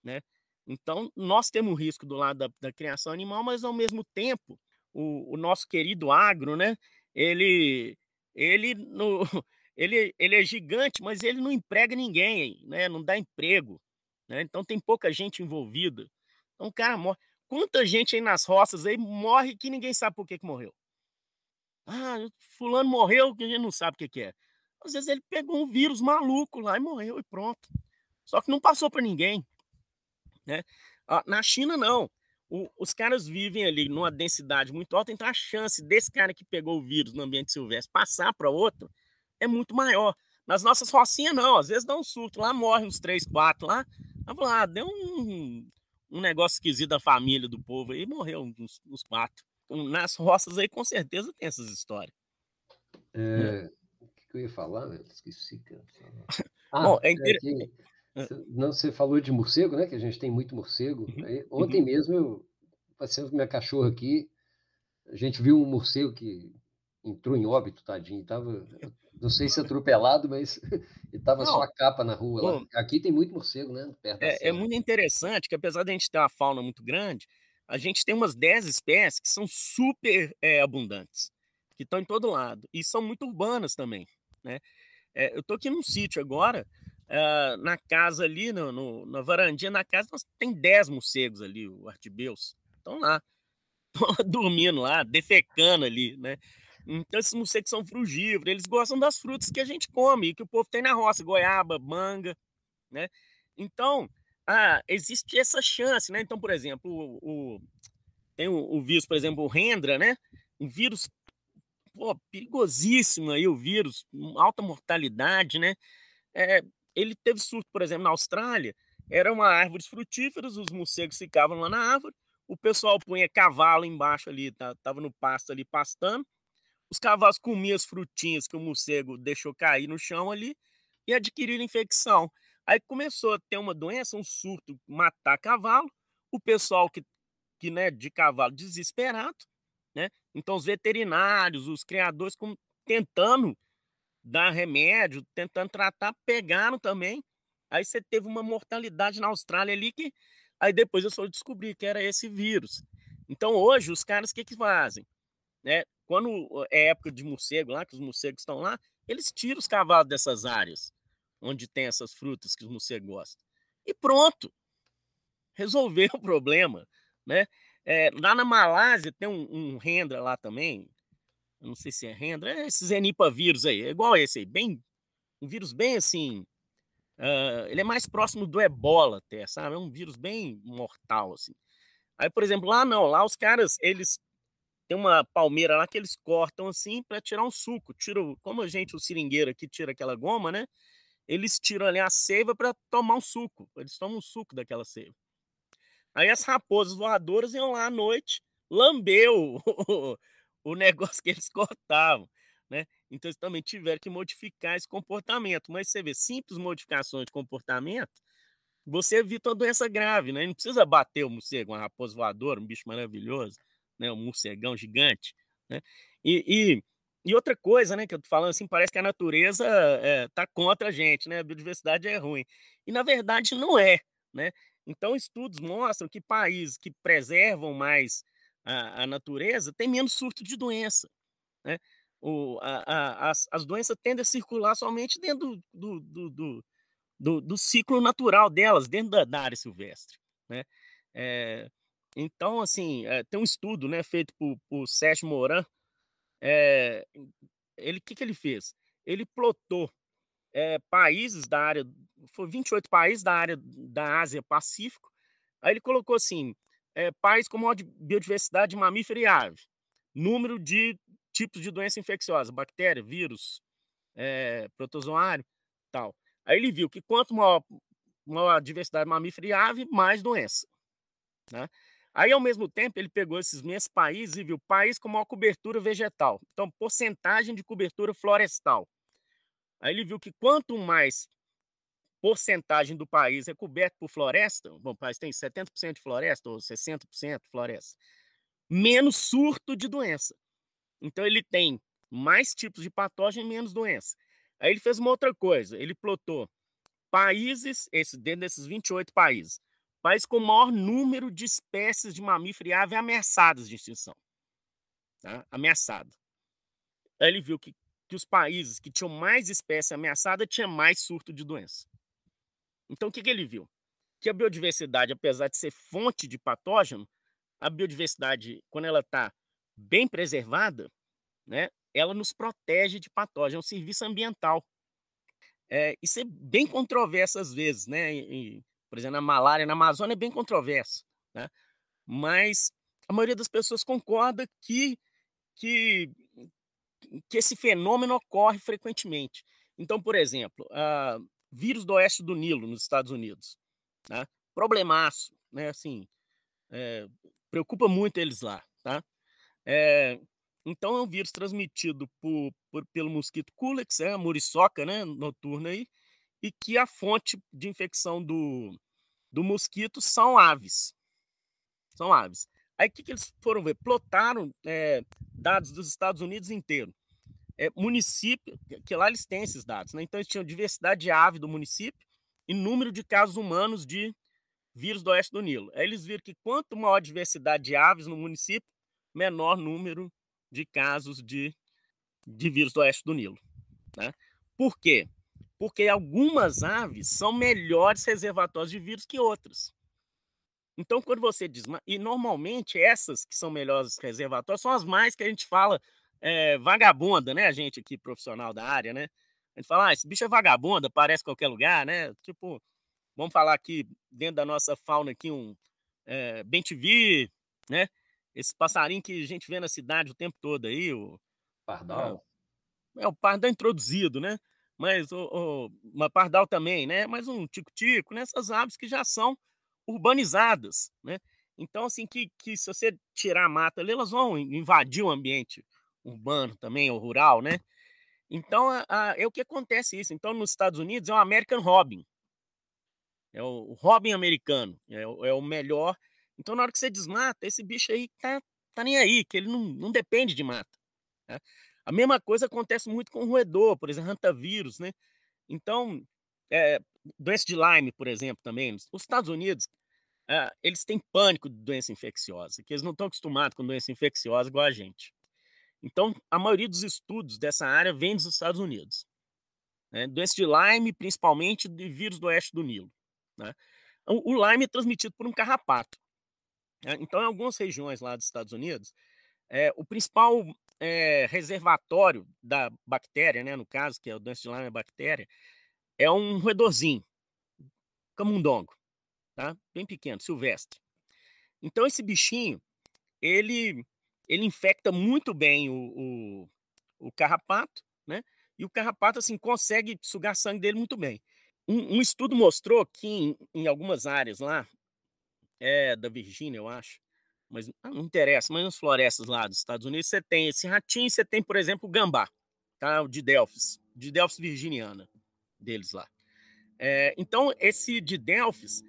né? Então, nós temos risco do lado da, da criação animal, mas ao mesmo tempo, o, o, nosso querido agro, né? Ele, ele no, ele, ele é gigante, mas ele não emprega ninguém, né? não dá emprego. Né? Então tem pouca gente envolvida. Então o cara morre. Quanta gente aí nas roças aí morre que ninguém sabe por que, que morreu. Ah, fulano morreu que a gente não sabe o que, que é. Às vezes ele pegou um vírus maluco lá e morreu e pronto. Só que não passou para ninguém. Né? Ah, na China, não. O, os caras vivem ali numa densidade muito alta, então a chance desse cara que pegou o vírus no ambiente silvestre passar para outro é muito maior. Nas nossas rocinhas, não. Às vezes dá um surto lá, morre uns três, quatro lá. Aí lá, ah, deu um, um negócio esquisito da família do povo aí, morreu uns, uns quatro. Nas roças aí, com certeza, tem essas histórias. É, o que eu ia falar, velho? Esqueci, cara. Ah, Bom, é interessante. É não, você falou de morcego, né? Que a gente tem muito morcego. Uhum. Aí, ontem uhum. mesmo eu passei com minha cachorra aqui. A gente viu um morcego que entrou em óbito, tadinho. Tava, não sei se atropelado, mas estava só a capa na rua. Bom, Aqui tem muito morcego, né? É, é, muito interessante que, apesar de a gente ter uma fauna muito grande, a gente tem umas 10 espécies que são super é, abundantes, que estão em todo lado, e são muito urbanas também. Né? É, eu estou aqui num sítio agora, uh, na casa ali, no, no, na varandinha da casa, nós tem 10 morcegos ali, o artibeus. Estão lá, dormindo lá, defecando ali, né? Então, esses morcegos são frugívoros, eles gostam das frutas que a gente come, que o povo tem na roça, goiaba, manga, né? Então, ah, existe essa chance, né? Então, por exemplo, o, o tem o, o, vírus, por exemplo, o Rendra, né? Um vírus pô, perigosíssimo aí, o vírus, alta mortalidade, né? É, ele teve surto, por exemplo, na Austrália, era uma árvore frutífera, os morcegos ficavam lá na árvore, o pessoal punha cavalo embaixo ali, tá, tava no pasto ali pastando, os cavalos comiam as frutinhas que o morcego deixou cair no chão ali e adquiriram infecção. Aí começou a ter uma doença, um surto, matar cavalo. O pessoal que, que né, de cavalo desesperado, né? Então os veterinários, os criadores com, tentando dar remédio, tentando tratar, pegaram também. Aí você teve uma mortalidade na Austrália ali que aí depois eu só descobri que era esse vírus. Então hoje os caras o que que fazem? Né? Quando é época de morcego lá, que os morcegos estão lá, eles tiram os cavalos dessas áreas onde tem essas frutas que morcegos gostam. E pronto. Resolveu o problema, né? É, lá na Malásia tem um, um rendra lá também. Eu não sei se é rendra, é esses enipavírus aí, é igual esse aí, bem um vírus bem assim, uh, ele é mais próximo do ebola até, sabe? É um vírus bem mortal assim. Aí, por exemplo, lá não, lá os caras eles tem uma palmeira lá que eles cortam assim para tirar um suco. Tiro, como a gente, o seringueiro aqui, tira aquela goma, né? Eles tiram ali a seiva para tomar um suco. Eles tomam um suco daquela seiva. Aí as raposas voadoras iam lá à noite lamber o, o negócio que eles cortavam, né? Então eles também tiveram que modificar esse comportamento. Mas você vê, simples modificações de comportamento, você evita uma doença grave, né? Não precisa bater o morcego, uma raposa voadora, um bicho maravilhoso, né? Um morcegão gigante, né? E, e, e, outra coisa, né, que eu tô falando assim, parece que a natureza é, tá contra a gente, né? A biodiversidade é ruim. E na verdade não é, né? Então estudos mostram que países que preservam mais a, a natureza têm menos surto de doença, né? O, a, a, as, as doenças tendem a circular somente dentro do, do, do, do, do ciclo natural delas, dentro da, da área silvestre. Né? É, então, assim, é, tem um estudo né, feito por, por Sérgio Moran. É, ele o que, que ele fez? Ele plotou é, países da área, foi 28 países da área da Ásia Pacífico. Aí ele colocou assim: é, com maior biodiversidade de mamífero e ave, número de tipos de doença infecciosa, bactéria, vírus, é, protozoário, tal. Aí ele viu que quanto maior, maior a diversidade mamífera e ave, mais doença. Né? Aí, ao mesmo tempo, ele pegou esses mesmos países e viu país com maior cobertura vegetal. Então, porcentagem de cobertura florestal. Aí ele viu que quanto mais porcentagem do país é coberto por floresta, bom, o país tem 70% de floresta ou 60% de floresta, menos surto de doença. Então ele tem mais tipos de patógeno e menos doença. Aí ele fez uma outra coisa, ele plotou países, esse, dentro desses 28 países, países com maior número de espécies de mamífero e ave ameaçadas de extinção. Tá? Ameaçado. Aí ele viu que, que os países que tinham mais espécies ameaçadas tinham mais surto de doença. Então o que, que ele viu? Que a biodiversidade, apesar de ser fonte de patógeno, a biodiversidade, quando ela está bem preservada, né, ela nos protege de patógenos, é um serviço ambiental. É, isso é bem controverso às vezes, né? E, por exemplo, a malária na Amazônia é bem controverso, né? Mas a maioria das pessoas concorda que, que, que esse fenômeno ocorre frequentemente. Então, por exemplo, a vírus do oeste do Nilo, nos Estados Unidos, né? problemaço, né? Assim, é, preocupa muito eles lá, tá? É, então é um vírus transmitido por, por, pelo mosquito Culex, é a muriçoca né, noturna aí, e que a fonte de infecção do, do mosquito são aves. São aves. Aí o que, que eles foram ver? Plotaram é, dados dos Estados Unidos inteiro. É, município, que lá eles têm esses dados, né? Então eles tinham diversidade de ave do município e número de casos humanos de vírus do oeste do Nilo. Aí eles viram que quanto maior a diversidade de aves no município, menor número de casos de, de vírus do oeste do Nilo. Né? Por quê? Porque algumas aves são melhores reservatórios de vírus que outras. Então, quando você diz, e normalmente essas que são melhores reservatórios são as mais que a gente fala é, vagabunda, né? A gente aqui, profissional da área, né? A gente fala, ah, esse bicho é vagabunda, aparece em qualquer lugar, né? Tipo, vamos falar aqui dentro da nossa fauna aqui um é, bem né? Esse passarinho que a gente vê na cidade o tempo todo aí, o pardal. É, é o pardal introduzido, né? Mas o, o uma pardal também, né? Mas um tico-tico, nessas né? aves que já são urbanizadas, né? Então, assim, que, que se você tirar a mata ali, elas vão invadir o ambiente urbano também, ou rural, né? Então, a, a, é o que acontece isso. Então, nos Estados Unidos é o American Robin. É o, o Robin americano. É, é o melhor então, na hora que você desmata, esse bicho aí tá, tá nem aí, que ele não, não depende de mata. Né? A mesma coisa acontece muito com o roedor, por exemplo, hantavírus, né? Então, é, doença de Lyme, por exemplo, também. Os Estados Unidos, é, eles têm pânico de doença infecciosa, que eles não estão acostumados com doença infecciosa igual a gente. Então, a maioria dos estudos dessa área vem dos Estados Unidos. Né? Doença de Lyme, principalmente de vírus do oeste do Nilo. Né? O Lyme é transmitido por um carrapato. Né? Então, em algumas regiões lá dos Estados Unidos, é, o principal é, reservatório da bactéria, né, no caso, que é o doença de Lyme bactéria, é um roedorzinho, camundongo, tá? bem pequeno, silvestre. Então, esse bichinho, ele, ele infecta muito bem o, o, o, carrapato, né? E o carrapato, assim, consegue sugar sangue dele muito bem. Um, um estudo mostrou que em, em, algumas áreas lá, é da Virgínia, eu acho, mas ah, não interessa, mas nas florestas lá dos Estados Unidos, você tem esse ratinho, você tem, por exemplo, o gambá, tá? O de Delphis, de Delphis virginiana, deles lá. É, então, esse de Delphis,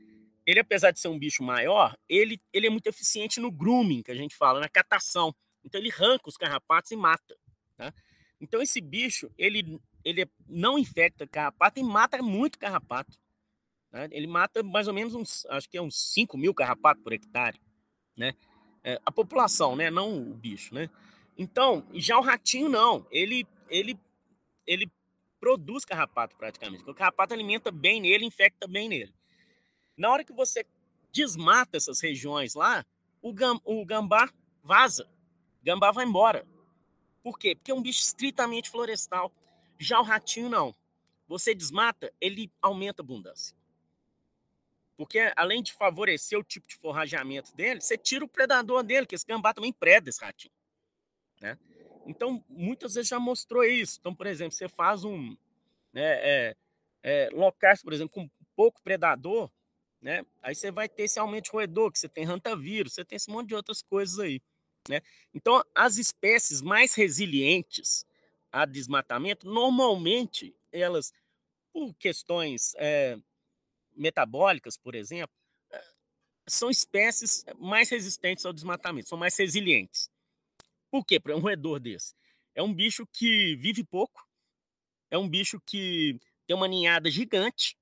ele, apesar de ser um bicho maior, ele, ele é muito eficiente no grooming, que a gente fala, na catação. Então, ele arranca os carrapatos e mata. Tá? Então, esse bicho, ele, ele não infecta carrapato e mata muito carrapato. Tá? Ele mata mais ou menos uns, acho que é uns 5 mil carrapatos por hectare. Né? É, a população, né? não o bicho. Né? Então, já o ratinho, não. Ele, ele, ele produz carrapato praticamente. O carrapato alimenta bem nele, infecta bem nele. Na hora que você desmata essas regiões lá, o, gam, o gambá vaza. O gambá vai embora. Por quê? Porque é um bicho estritamente florestal. Já o ratinho, não. Você desmata, ele aumenta a abundância. Porque além de favorecer o tipo de forrageamento dele, você tira o predador dele, que esse gambá também preda esse ratinho. Né? Então, muitas vezes já mostrou isso. Então, por exemplo, você faz um. Né, é, é, locais, por exemplo, com pouco predador, né? Aí você vai ter esse aumento de roedor, que você tem rantavírus, você tem esse monte de outras coisas aí, né? Então, as espécies mais resilientes a desmatamento, normalmente, elas, por questões é, metabólicas, por exemplo, eh, são espécies mais resistentes ao desmatamento, são mais resilientes. Por quê? Para um roedor desse. É um bicho que vive pouco, é um bicho que tem uma ninhada gigante,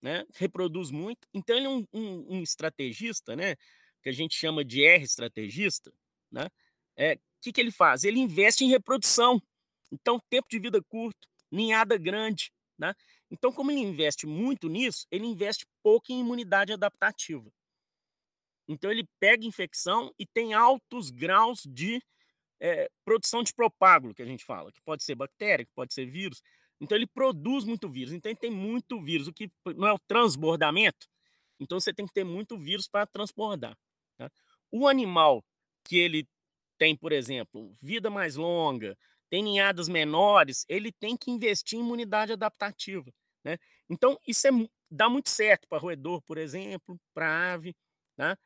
né? reproduz muito. Então, ele é um, um, um estrategista, né? que a gente chama de R estrategista. Né? É, o que, que ele faz? Ele investe em reprodução. Então, tempo de vida curto, ninhada grande. Né? Então, como ele investe muito nisso, ele investe pouco em imunidade adaptativa. Então, ele pega infecção e tem altos graus de é, produção de propágulo, que a gente fala, que pode ser bactéria, que pode ser vírus. Então ele produz muito vírus. Então ele tem muito vírus. O que não é o transbordamento. Então você tem que ter muito vírus para transbordar. Tá? O animal que ele tem, por exemplo, vida mais longa, tem ninhadas menores, ele tem que investir em imunidade adaptativa. Né? Então isso é, dá muito certo para roedor, por exemplo, para ave. Tá?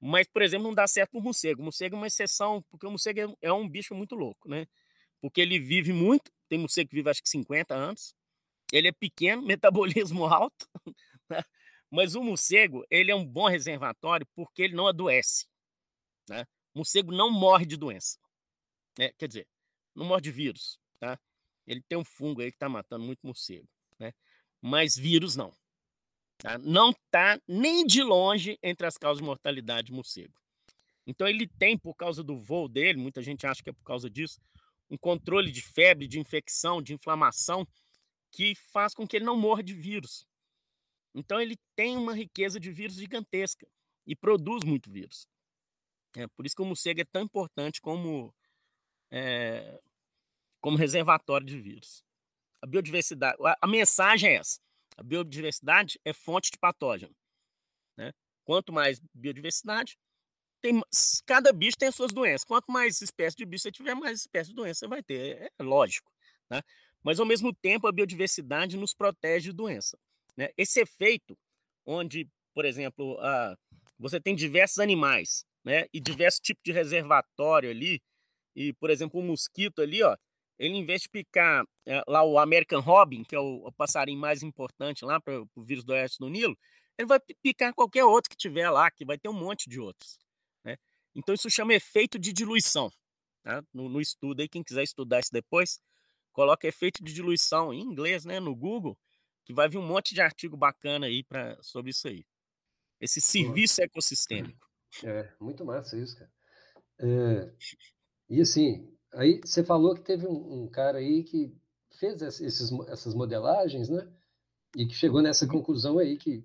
Mas, por exemplo, não dá certo para o morcego. O morcego é uma exceção, porque o morcego é, é um bicho muito louco, né? Porque ele vive muito, tem morcego que vive acho que 50 anos. Ele é pequeno, metabolismo alto. Né? Mas o morcego, ele é um bom reservatório porque ele não adoece. Né? O morcego não morre de doença. Né? Quer dizer, não morre de vírus. Tá? Ele tem um fungo aí que está matando muito morcego. Mas vírus não. Tá? Não está nem de longe entre as causas de mortalidade de morcego. Então ele tem, por causa do voo dele, muita gente acha que é por causa disso, um controle de febre, de infecção, de inflamação, que faz com que ele não morra de vírus. Então ele tem uma riqueza de vírus gigantesca e produz muito vírus. É por isso que o morcego é tão importante como, é, como reservatório de vírus. A biodiversidade, a, a, mensagem é essa: a biodiversidade é fonte de patógeno. Né? Quanto mais biodiversidade, tem, cada bicho tem as suas doenças. Quanto mais espécies de bicho você tiver, mais espécies de doença você vai ter. É, é lógico. Né? Mas, ao mesmo tempo, a biodiversidade nos protege de doença. Né? Esse efeito, onde, por exemplo, a, você tem diversos animais né? e diversos tipos de reservatório ali, e, por exemplo, o mosquito ali, ó, ele, em vez de picar é, lá o American Robin, que é o, o passarinho mais importante lá para o vírus do oeste do Nilo, ele vai picar qualquer outro que tiver lá, que vai ter um monte de outros. Então isso chama efeito de diluição. Tá? No, no, estudo aí, quem quiser estudar isso depois, coloca efeito de diluição em inglês, né, no Google, que vai vir um monte de artigo bacana aí para sobre isso aí. Esse serviço Nossa. ecossistêmico. É, muito massa isso, cara. É, e assim, aí você falou que teve um, um cara aí que fez esses, essas modelagens, né? E que chegou nessa uhum. conclusão aí que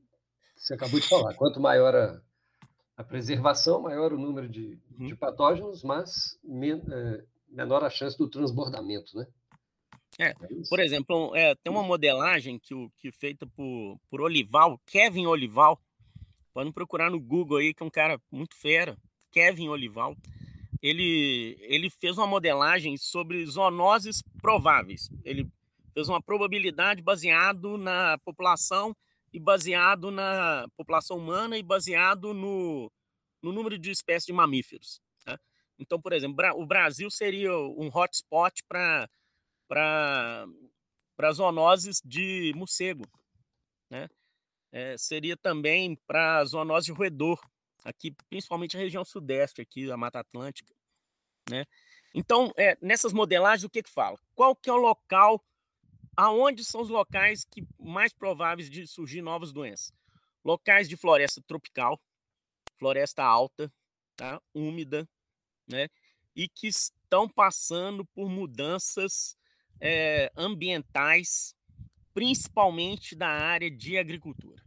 você acabou de falar. Quanto maior a, a preservação, maior o número de, uhum. de patógenos, mas men, é, menor a chance do transbordamento, né? É, é por exemplo, é, tem uma modelagem que, que feita por, por Olival, Kevin Olival, podem procurar no Google aí, que é um cara muito fera, Kevin Olival. Ele, ele fez uma modelagem sobre zoonoses prováveis. Ele fez uma probabilidade baseado na população e baseado na população humana e baseado no, no número de espécies de mamíferos. Tá? Então, por exemplo, o Brasil seria um hotspot para zoonoses de morcego, né? É, seria também para zoonose de roedor, aqui principalmente a região sudeste aqui da Mata Atlântica, né? Então, é, nessas modelagens, o que que fala? Qual que é o local, aonde são os locais que mais prováveis de surgir novas doenças? Locais de floresta tropical, floresta alta, tá? úmida, né? E que estão passando por mudanças é, ambientais, principalmente da área de agricultura.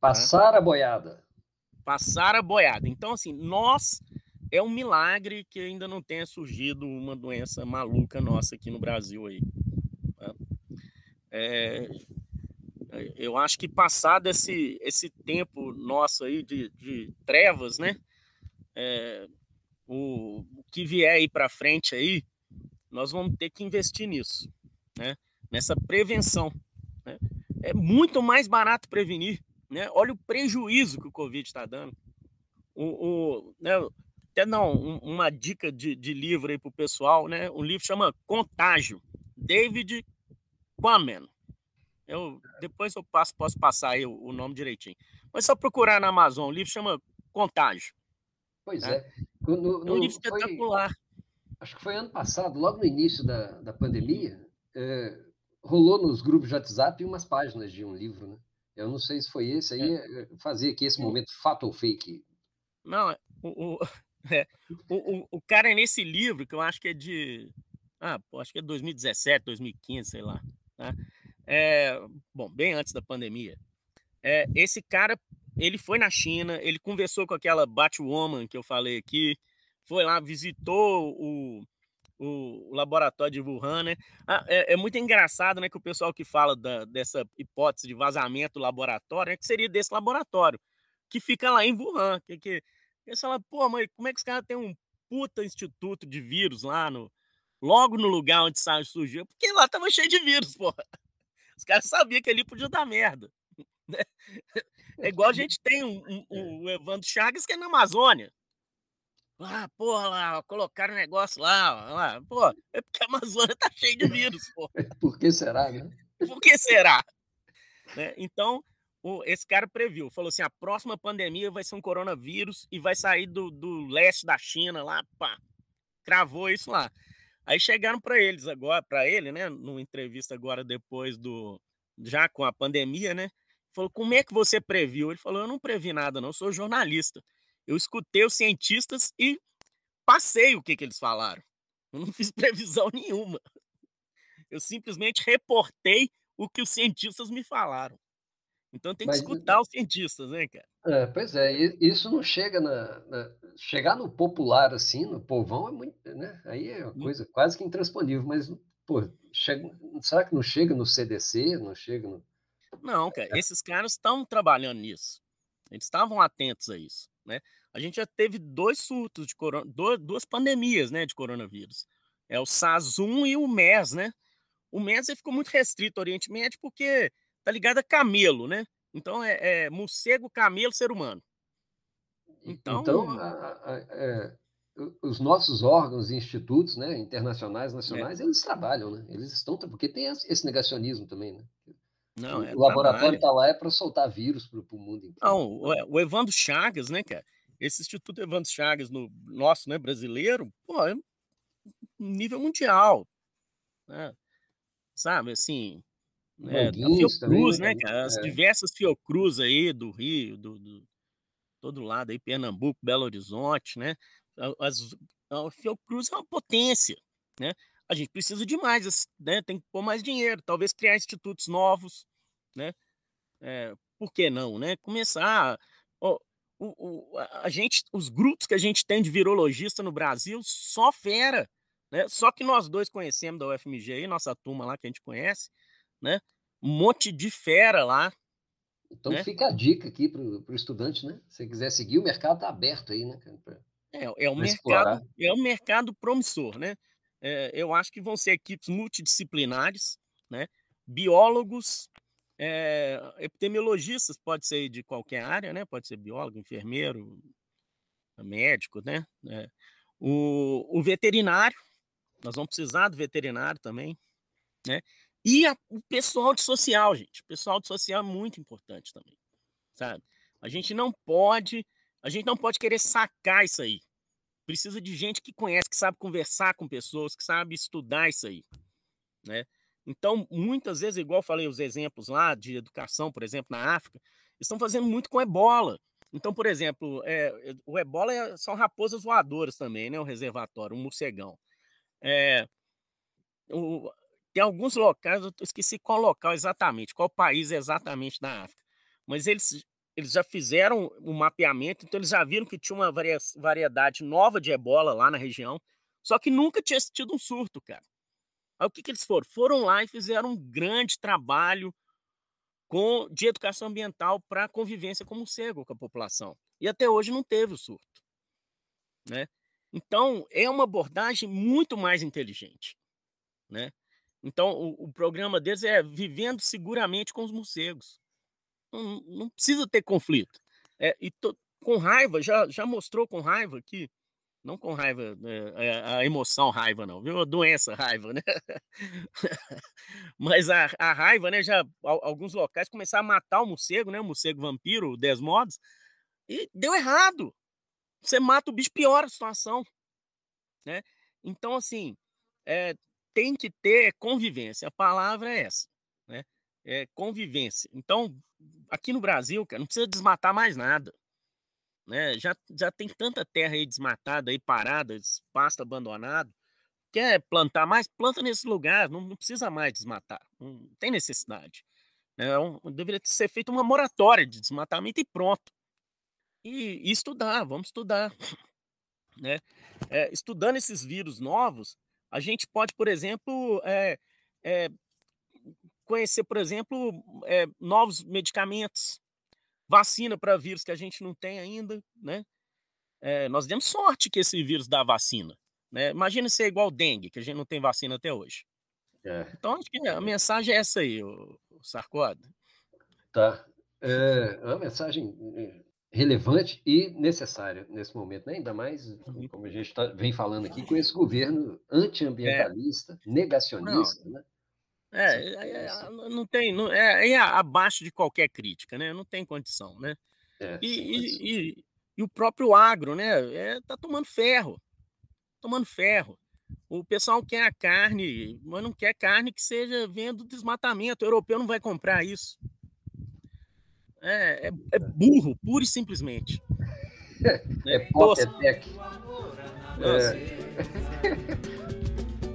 Passar a boiada. Passar a boiada. Então, assim, nós é um milagre que ainda não tenha surgido uma doença maluca nossa aqui no Brasil aí. É, eu acho que passado esse, esse tempo nosso aí de, de trevas, né? É, o, o, que vier aí para frente aí, nós vamos ter que investir nisso, né? Nessa prevenção. Né? É muito mais barato prevenir né? Olha o prejuízo que o Covid está dando. O, o, né? Até não, um, uma dica de, de livro aí para o pessoal, né? Um livro chama Contágio, David Quammen. Eu, depois eu passo, posso passar aí o, o, nome direitinho. Mas só procurar na Amazon, o livro chama Contágio. Pois né? é. No, no, é um livro espetacular. Foi, acho que foi ano passado, logo no início da, da pandemia, é, rolou nos grupos de WhatsApp umas páginas de um livro, né? Eu não sei se foi esse aí, é. Eh, fazer aqui esse momento fato ou fake. Não, é, o, o, é, o, o, cara é nesse livro, que eu acho que é de. Ah, acho que é 2017, 2015, sei lá. Tá? É, bom, bem antes da pandemia. É, esse cara, ele foi na China, ele conversou com aquela Batwoman que eu falei aqui, foi lá, visitou o, o, laboratório de Wuhan, né? Ah, é, é, muito engraçado, né, que o pessoal que fala da, dessa hipótese de vazamento do laboratório, é que seria desse laboratório, que fica lá em Wuhan, que, que eles falam, pô, mãe, como é que os caras têm um puta instituto de vírus lá no logo no lugar onde surgiu? Porque lá tava cheio de vírus, pô. Os caras sabiam que ali podia dar merda. Né? É igual a gente tem um, um, um Evandro Chagas que é na Amazônia. Ah, porra, lá, colocaram negócio lá, lá. Pô, é porque a Amazônia tá cheia de vírus, pô. Por que será, né? Por que será? Né? Então, o, esse cara previu, falou assim: a próxima pandemia vai ser um coronavírus e vai sair do, do leste da China lá, pá. Cravou isso lá. Aí chegaram para eles agora, para ele, né, numa entrevista agora depois do já com a pandemia, né? Falou: "Como é que você previu?" Ele falou: "Eu não previ nada, não, eu sou jornalista." Eu escutei os cientistas e passei o que, que eles falaram. Eu não fiz previsão nenhuma. Eu simplesmente reportei o que os cientistas me falaram. Então tem que Mas, escutar os cientistas, né, cara? É, pois é, isso não chega na, na, Chegar no popular assim, no povão, é muito. Né? Aí é uma hum. coisa quase que intransponível, mas, pô, chega, será que não chega no CDC? Não chega no. Não, cara, esses caras estão trabalhando nisso. Eles estavam atentos a isso, né? A gente já teve dois surtos de corona, duas pandemias, né, de coronavírus. É o SARS-1 e o MERS, né? O MERS ficou muito restrito ao Oriente Médio porque tá ligado a camelo, né? Então é, é morcego, camelo, ser humano. Então, então a, a, é, os nossos órgãos e institutos, né, internacionais, nacionais, é. eles trabalham, né? Eles estão porque tem esse negacionismo também, né? Não, é o laboratório está lá é para soltar vírus para o mundo inteiro. Não, o Evandro Chagas, né, cara? Esse Instituto Evandro Chagas, no nosso, né, brasileiro, pô, é nível mundial. Né? Sabe, assim. Né, Fiocruz, né, né, cara? As é. diversas Fiocruz aí do Rio, do, do, todo lado aí, Pernambuco, Belo Horizonte, né? As, a Fiocruz é uma potência, né? A gente precisa de mais, né? Tem que pôr mais dinheiro, talvez criar institutos novos, né? É, por que não, né? Começar. O, o, a gente, os grupos que a gente tem de virologista no Brasil, só fera. Né? Só que nós dois conhecemos da UFMG aí, nossa turma lá que a gente conhece, né? Um monte de fera lá. Então né? fica a dica aqui para o estudante, né? Se quiser seguir, o mercado está aberto aí, né? É, é, um mercado, é um mercado promissor, né? É, eu acho que vão ser equipes multidisciplinares, né? biólogos, é, epidemiologistas, pode ser de qualquer área, né? pode ser biólogo, enfermeiro, médico, né? É, o, o veterinário, nós vamos precisar do veterinário também, né? E a, o pessoal de social, gente. O pessoal de social é muito importante também, sabe? A gente não pode, a gente não pode querer sacar isso aí. Precisa de gente que conhece, que sabe conversar com pessoas, que sabe estudar isso aí, né? Então, muitas vezes, igual falei os exemplos lá de educação, por exemplo, na África, estão fazendo muito com ebola. Então, por exemplo, é, o ebola é, são raposas voadoras também, né? O reservatório, um morcegão. É, o, tem alguns locais, eu esqueci qual local exatamente, qual país exatamente da África, mas eles, eles já fizeram o mapeamento, então eles já viram que tinha uma variedade nova de ebola lá na região, só que nunca tinha tido um surto, cara. Aí o que, que eles foram? Foram lá e fizeram um grande trabalho com, de educação ambiental para convivência com o morcego com a população. E até hoje não teve o surto. Né? Então, é uma abordagem muito mais inteligente. Né? Então, o, o, programa deles é vivendo seguramente com os morcegos. Não, não precisa ter conflito. É, e to, com raiva, já, já mostrou com raiva que, não com raiva, é, a emoção raiva, não, viu? A doença raiva, né? Mas a, a raiva, né? Já alguns locais começaram a matar o morcego, né? O morcego vampiro, o Desmodos, e deu errado. Você mata o bicho, piora a situação. Né? Então, assim, é, tem que ter convivência. A palavra é essa, né? É convivência. Então, aqui no Brasil, cara, não precisa desmatar mais nada. Né? Já, já tem tanta terra aí desmatada, aí parada, pasto abandonado. Quer plantar mais? Planta nesse lugar, não, não precisa mais desmatar. Não tem necessidade. É um, deveria ser feita uma moratória de desmatamento e pronto. E, e estudar, vamos estudar. Né? É, estudando esses vírus novos, a gente pode, por exemplo, é, é, conhecer, por exemplo, é, novos medicamentos, vacina para vírus que a gente não tem ainda, né? É, nós demos sorte que esse vírus dá vacina, né? Imagina ser igual dengue, que a gente não tem vacina até hoje. É. Então, acho que a mensagem é essa aí, o, o Sarkozy. Tá. É uma mensagem relevante e necessária nesse momento, né? ainda mais, uhum. como a gente tá, vem falando aqui, com esse governo antiambientalista, é. negacionista, não. né? É, é, é, não tem, não, é, é, abaixo de qualquer crítica, né? Não tem condição, né? É, e, e, e, e, o próprio agro, né? É, tá tomando ferro, tomando ferro. O pessoal quer a carne, mas não quer carne que seja vendo desmatamento. O europeu não vai comprar isso. É, é, é burro, pura e simplesmente. É, é pop, é. É.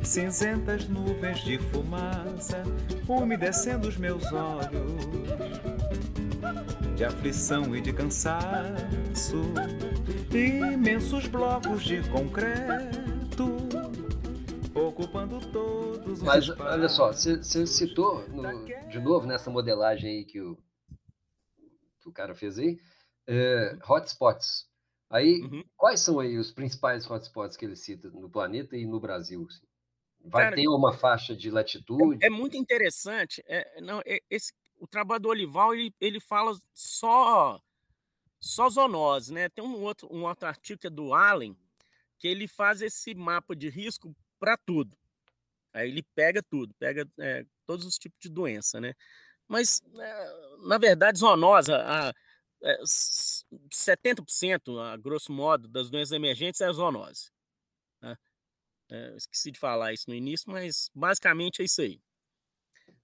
Cinzentas nuvens de fumaça umedecendo os meus olhos de aflição e de cansaço, imensos blocos de concreto ocupando todos os Mas olha só, você citou no, de novo nessa modelagem aí que o que o cara fez aí, é, hotspots. Aí, uhum. quais são aí os principais hotspots que ele cita no planeta e no Brasil? Assim? Vai cara, ter uma faixa de latitude? É, é muito interessante. É, não, é, esse, o trabalho do Olival ele, ele fala só só zoonose, né? Tem um outro, um outro artigo que é do Allen, que ele faz esse mapa de risco para tudo. Aí ele pega tudo, pega é, todos os tipos de doença, né? Mas, eh, na verdade, zoonosa, a, 70%, eh, a grosso modo, das doenças emergentes é a zoonose. É, esqueci de falar isso no início, mas basicamente é isso aí.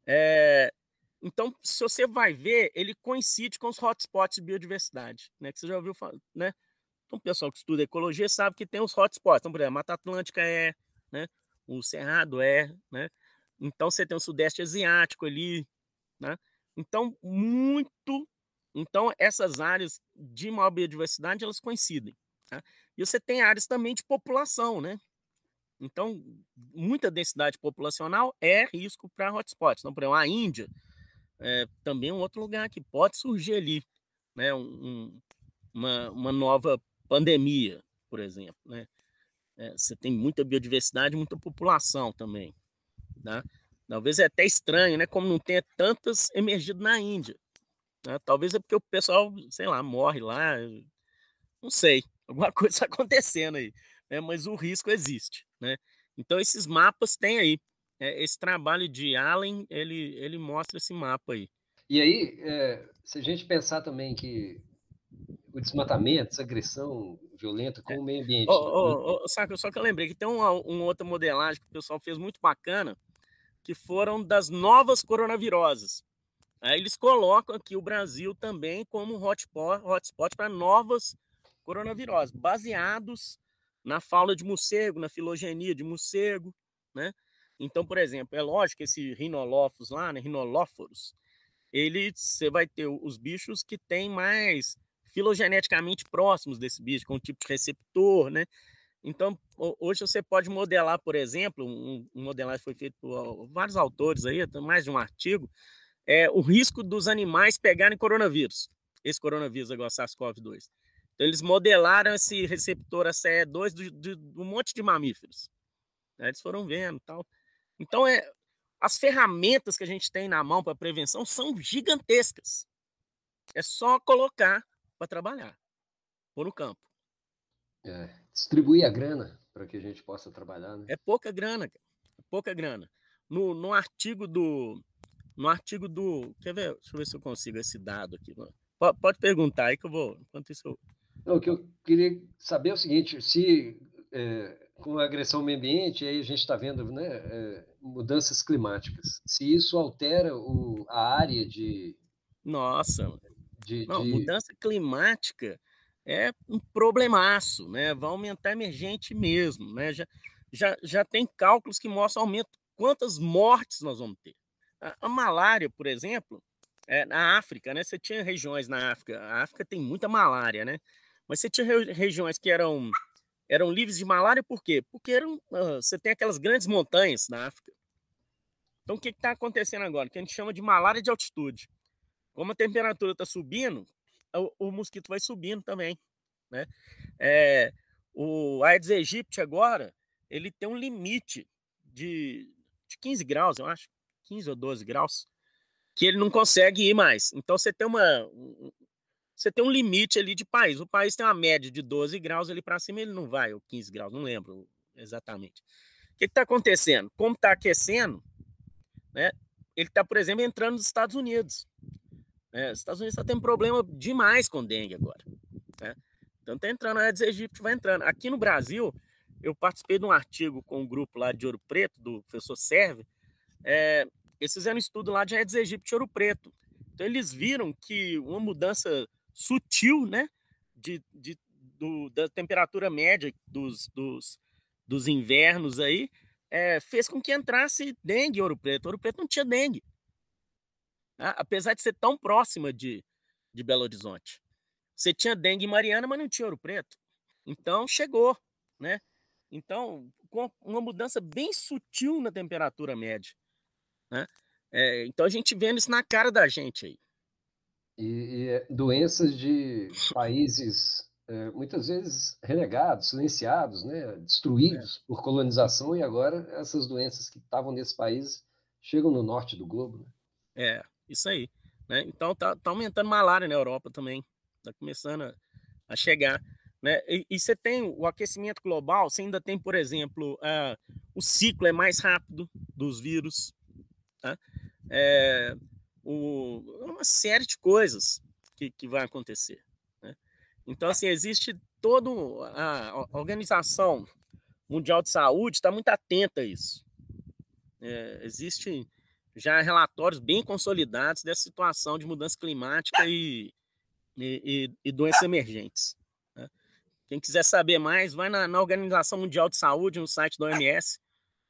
É, então, se você vai ver, ele coincide com os hotspots de biodiversidade, né? Que você já ouviu falar, né? Então, o pessoal que estuda ecologia sabe que tem os hotspots. Então, por exemplo, a Mata Atlântica é, né? O Cerrado é, né? Então, você tem o Sudeste Asiático ali, né? Então, muito. Então, essas áreas de maior biodiversidade elas coincidem. Tá? E você tem áreas também de população, né? Então, muita densidade populacional é risco para hotspots. Então, por exemplo, a Índia é também um outro lugar que pode surgir ali, né? Um, uma, uma nova pandemia. por exemplo, né? É, você tem muita biodiversidade, muita população também, né? Talvez é até estranho, né? Como não tenha tantas emergido na Índia. Né? Talvez é porque o pessoal, sei lá, morre lá, não sei, alguma coisa está acontecendo aí, né? Mas o risco existe, né? Então esses mapas têm aí. É, esse trabalho de Allen, ele, ele mostra esse mapa aí. E aí, é, se a gente pensar também que o desmatamento, essa agressão violenta com o meio ambiente. Oh, oh, oh, saca, só que eu lembrei que tem uma, uma, outra modelagem que o pessoal fez muito bacana, que foram das novas coronaviroses. Aí eles colocam aqui o Brasil também como hotspot, hotspot para novas coronaviroses, baseados na fauna de morcego, na filogenia de morcego, né? Então, por exemplo, é lógico que esse rinolophus lá, né, rinolophorus, ele você vai ter os bichos que têm mais filogeneticamente próximos desse bicho, com um tipo de receptor, né? Então, hoje você pode modelar, por exemplo, um, um modelagem foi feito por vários autores aí, mais de um artigo, é o risco dos animais pegarem coronavírus, esse coronavírus agora, SARS-CoV-2. Então, eles modelaram esse receptor ACE2 de, um monte de mamíferos. Né? Eles foram vendo tal. Então, é, as ferramentas que a gente tem na mão para prevenção são gigantescas. É só colocar para trabalhar, pôr no campo. É, distribuir a grana para que a gente possa trabalhar. Né? É pouca grana, é pouca grana. No, no artigo do. No artigo do. Quer ver? Deixa eu ver se eu consigo esse dado aqui. Pode, pode perguntar aí que eu vou. Enquanto isso eu. Não, o que eu queria saber é o seguinte: se é, com a agressão ao meio ambiente, aí a gente está vendo né, é, mudanças climáticas. Se isso altera o, a área de. Nossa, de, Não, de... mudança climática é um problemaço, né? Vai aumentar emergente mesmo, né? Já, já, já tem cálculos que mostram aumento quantas mortes nós vamos ter. A, a malária, por exemplo, é, na África, né? Você tinha regiões na África, a África tem muita malária, né? Mas você tinha re regiões que eram eram livres de malária por quê? Porque eram, uh, você tem aquelas grandes montanhas na África. Então, o que está acontecendo agora? Que a gente chama de malária de altitude. Como a temperatura está subindo, o, o, mosquito vai subindo também. Né? É, o Aedes aegypti agora, ele tem um limite de, de 15 graus, eu acho, 15 ou 12 graus, que ele não consegue ir mais. Então, você tem uma, você tem um limite ali de país. O país tem uma média de 12 graus ali para cima, ele não vai, ou 15 graus, não lembro exatamente. O que está acontecendo? Como está aquecendo, né, ele está, por exemplo, entrando nos Estados Unidos. Né? Os Estados Unidos está tendo problema demais com dengue agora. Né? Então está entrando, a Aedes aegypti vai entrando. Aqui no Brasil, eu participei de um artigo com um grupo lá de Ouro Preto, do professor Serve, é, eles fizeram um estudo lá de Aedes aegypti Ouro Preto. Então eles viram que uma mudança sutil, né, de, de do, da temperatura média dos, dos, dos invernos aí, é, fez com que entrasse dengue Ouro Preto. Ouro Preto não tinha dengue, né? apesar de ser tão próxima de, de Belo Horizonte. Você tinha dengue Mariana, mas não tinha Ouro Preto. Então chegou, né? Então, com uma mudança bem sutil na temperatura média, né? É, então a gente vendo isso na cara da gente aí. E, e é doenças de países é, muitas vezes renegados, silenciados, né, destruídos é. por colonização, e agora essas doenças que estavam nesse país chegam no norte do globo. Né? É, isso aí. Né? Então tá, tá aumentando malária na Europa também, tá começando a, a chegar. Né? E, e, você tem o aquecimento global, você ainda tem, por exemplo, uh, o ciclo é mais rápido dos vírus. Tá? É, o, uma série de coisas que, que vai acontecer. Né? Então, assim, existe toda a Organização Mundial de Saúde está muito atenta a isso. É, Existem já relatórios bem consolidados dessa situação de mudança climática e, e, e doenças emergentes. Né? Quem quiser saber mais, vai na, na, Organização Mundial de Saúde, no site da OMS,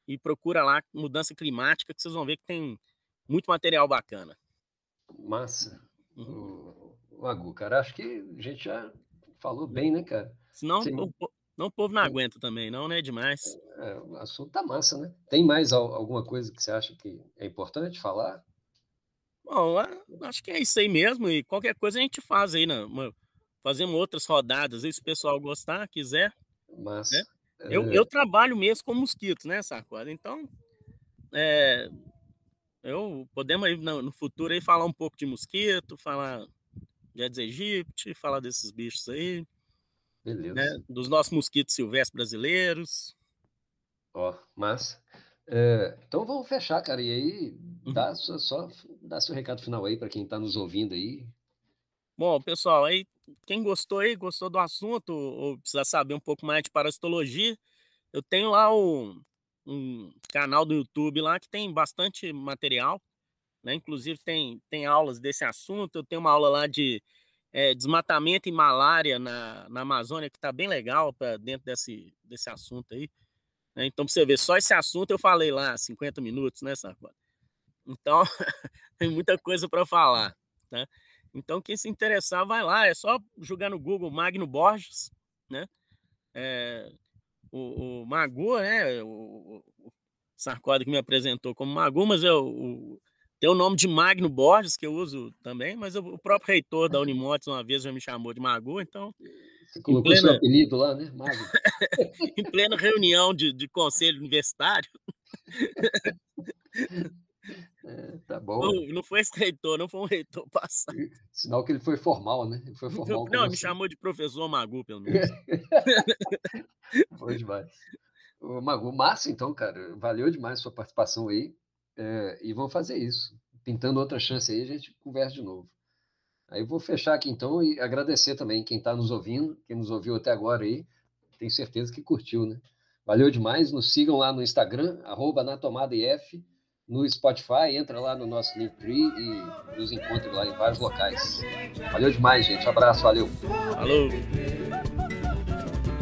e procura lá mudança climática, que vocês vão ver que tem muito material bacana. Massa. Uhum. Agu, cara, acho que a gente já falou bem, né, cara? Senão o, não, o povo não aguenta também, não, né? Demais. É, o assunto tá massa, né? Tem mais alguma coisa que você acha que é importante falar? Bom, acho que é isso aí mesmo. E qualquer coisa a gente faz aí, né? Fazemos outras rodadas aí, se o pessoal gostar, quiser. Mas. Né? Eu, eu trabalho mesmo com mosquitos, né, Sarcoda? Então, é, eu podemos aí no, no, futuro aí falar um pouco de mosquito, falar de Aedes aegypti, falar desses bichos aí. Beleza. Né, dos nossos mosquitos silvestres brasileiros. Ó, mas é, então vamos fechar, cara. E aí, uhum. dá só, só dá seu recado final aí para quem está nos ouvindo aí. Bom, pessoal, aí quem gostou aí, gostou do assunto ou precisa saber um pouco mais de parasitologia, eu tenho lá o, um canal do YouTube lá que tem bastante material, né? Inclusive tem, tem aulas desse assunto. Eu tenho uma aula lá de é, desmatamento e malária na, na Amazônia que está bem legal para dentro desse, desse assunto aí. Né? Então, para você ver, só esse assunto eu falei lá 50 minutos, né, Sarcóide? Então, tem muita coisa para falar, tá? Então, quem se interessar, vai lá. É só jogar no Google Magno Borges, né? É, o, o Magu, né? O, o Sarcóide que me apresentou como Magu, mas eu o, tem o nome de Magno Borges, que eu uso também, mas eu, o próprio reitor da Unimotes uma vez já me chamou de Magu, então você colocou plena... seu apelido lá, né? Mago. em plena reunião de, de conselho universitário. É, tá bom. Não, não, foi esse reitor, não foi um reitor passado. Sinal que ele foi formal, né? Ele foi formal. Não, me chamou de professor Magu, pelo menos. Foi demais. Ô, Magu, massa então, cara. Valeu demais a sua participação aí. É, e vamos fazer isso. Pintando outra chance aí, a gente conversa de novo. Aí vou fechar aqui então e agradecer também quem está nos ouvindo, quem nos ouviu até agora aí. Tenho certeza que curtiu, né? Valeu demais. Nos sigam lá no Instagram, arroba na tomada IF, no Spotify, entra lá no nosso Linktree e nos encontre lá em vários locais. Valeu demais, gente. Um abraço, valeu. Falou.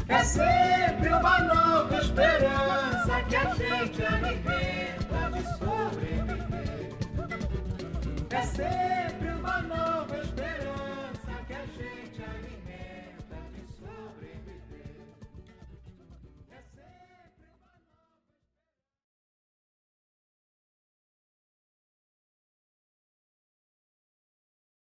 É sempre uma nova esperança que a gente alimenta de sobreviver. É sempre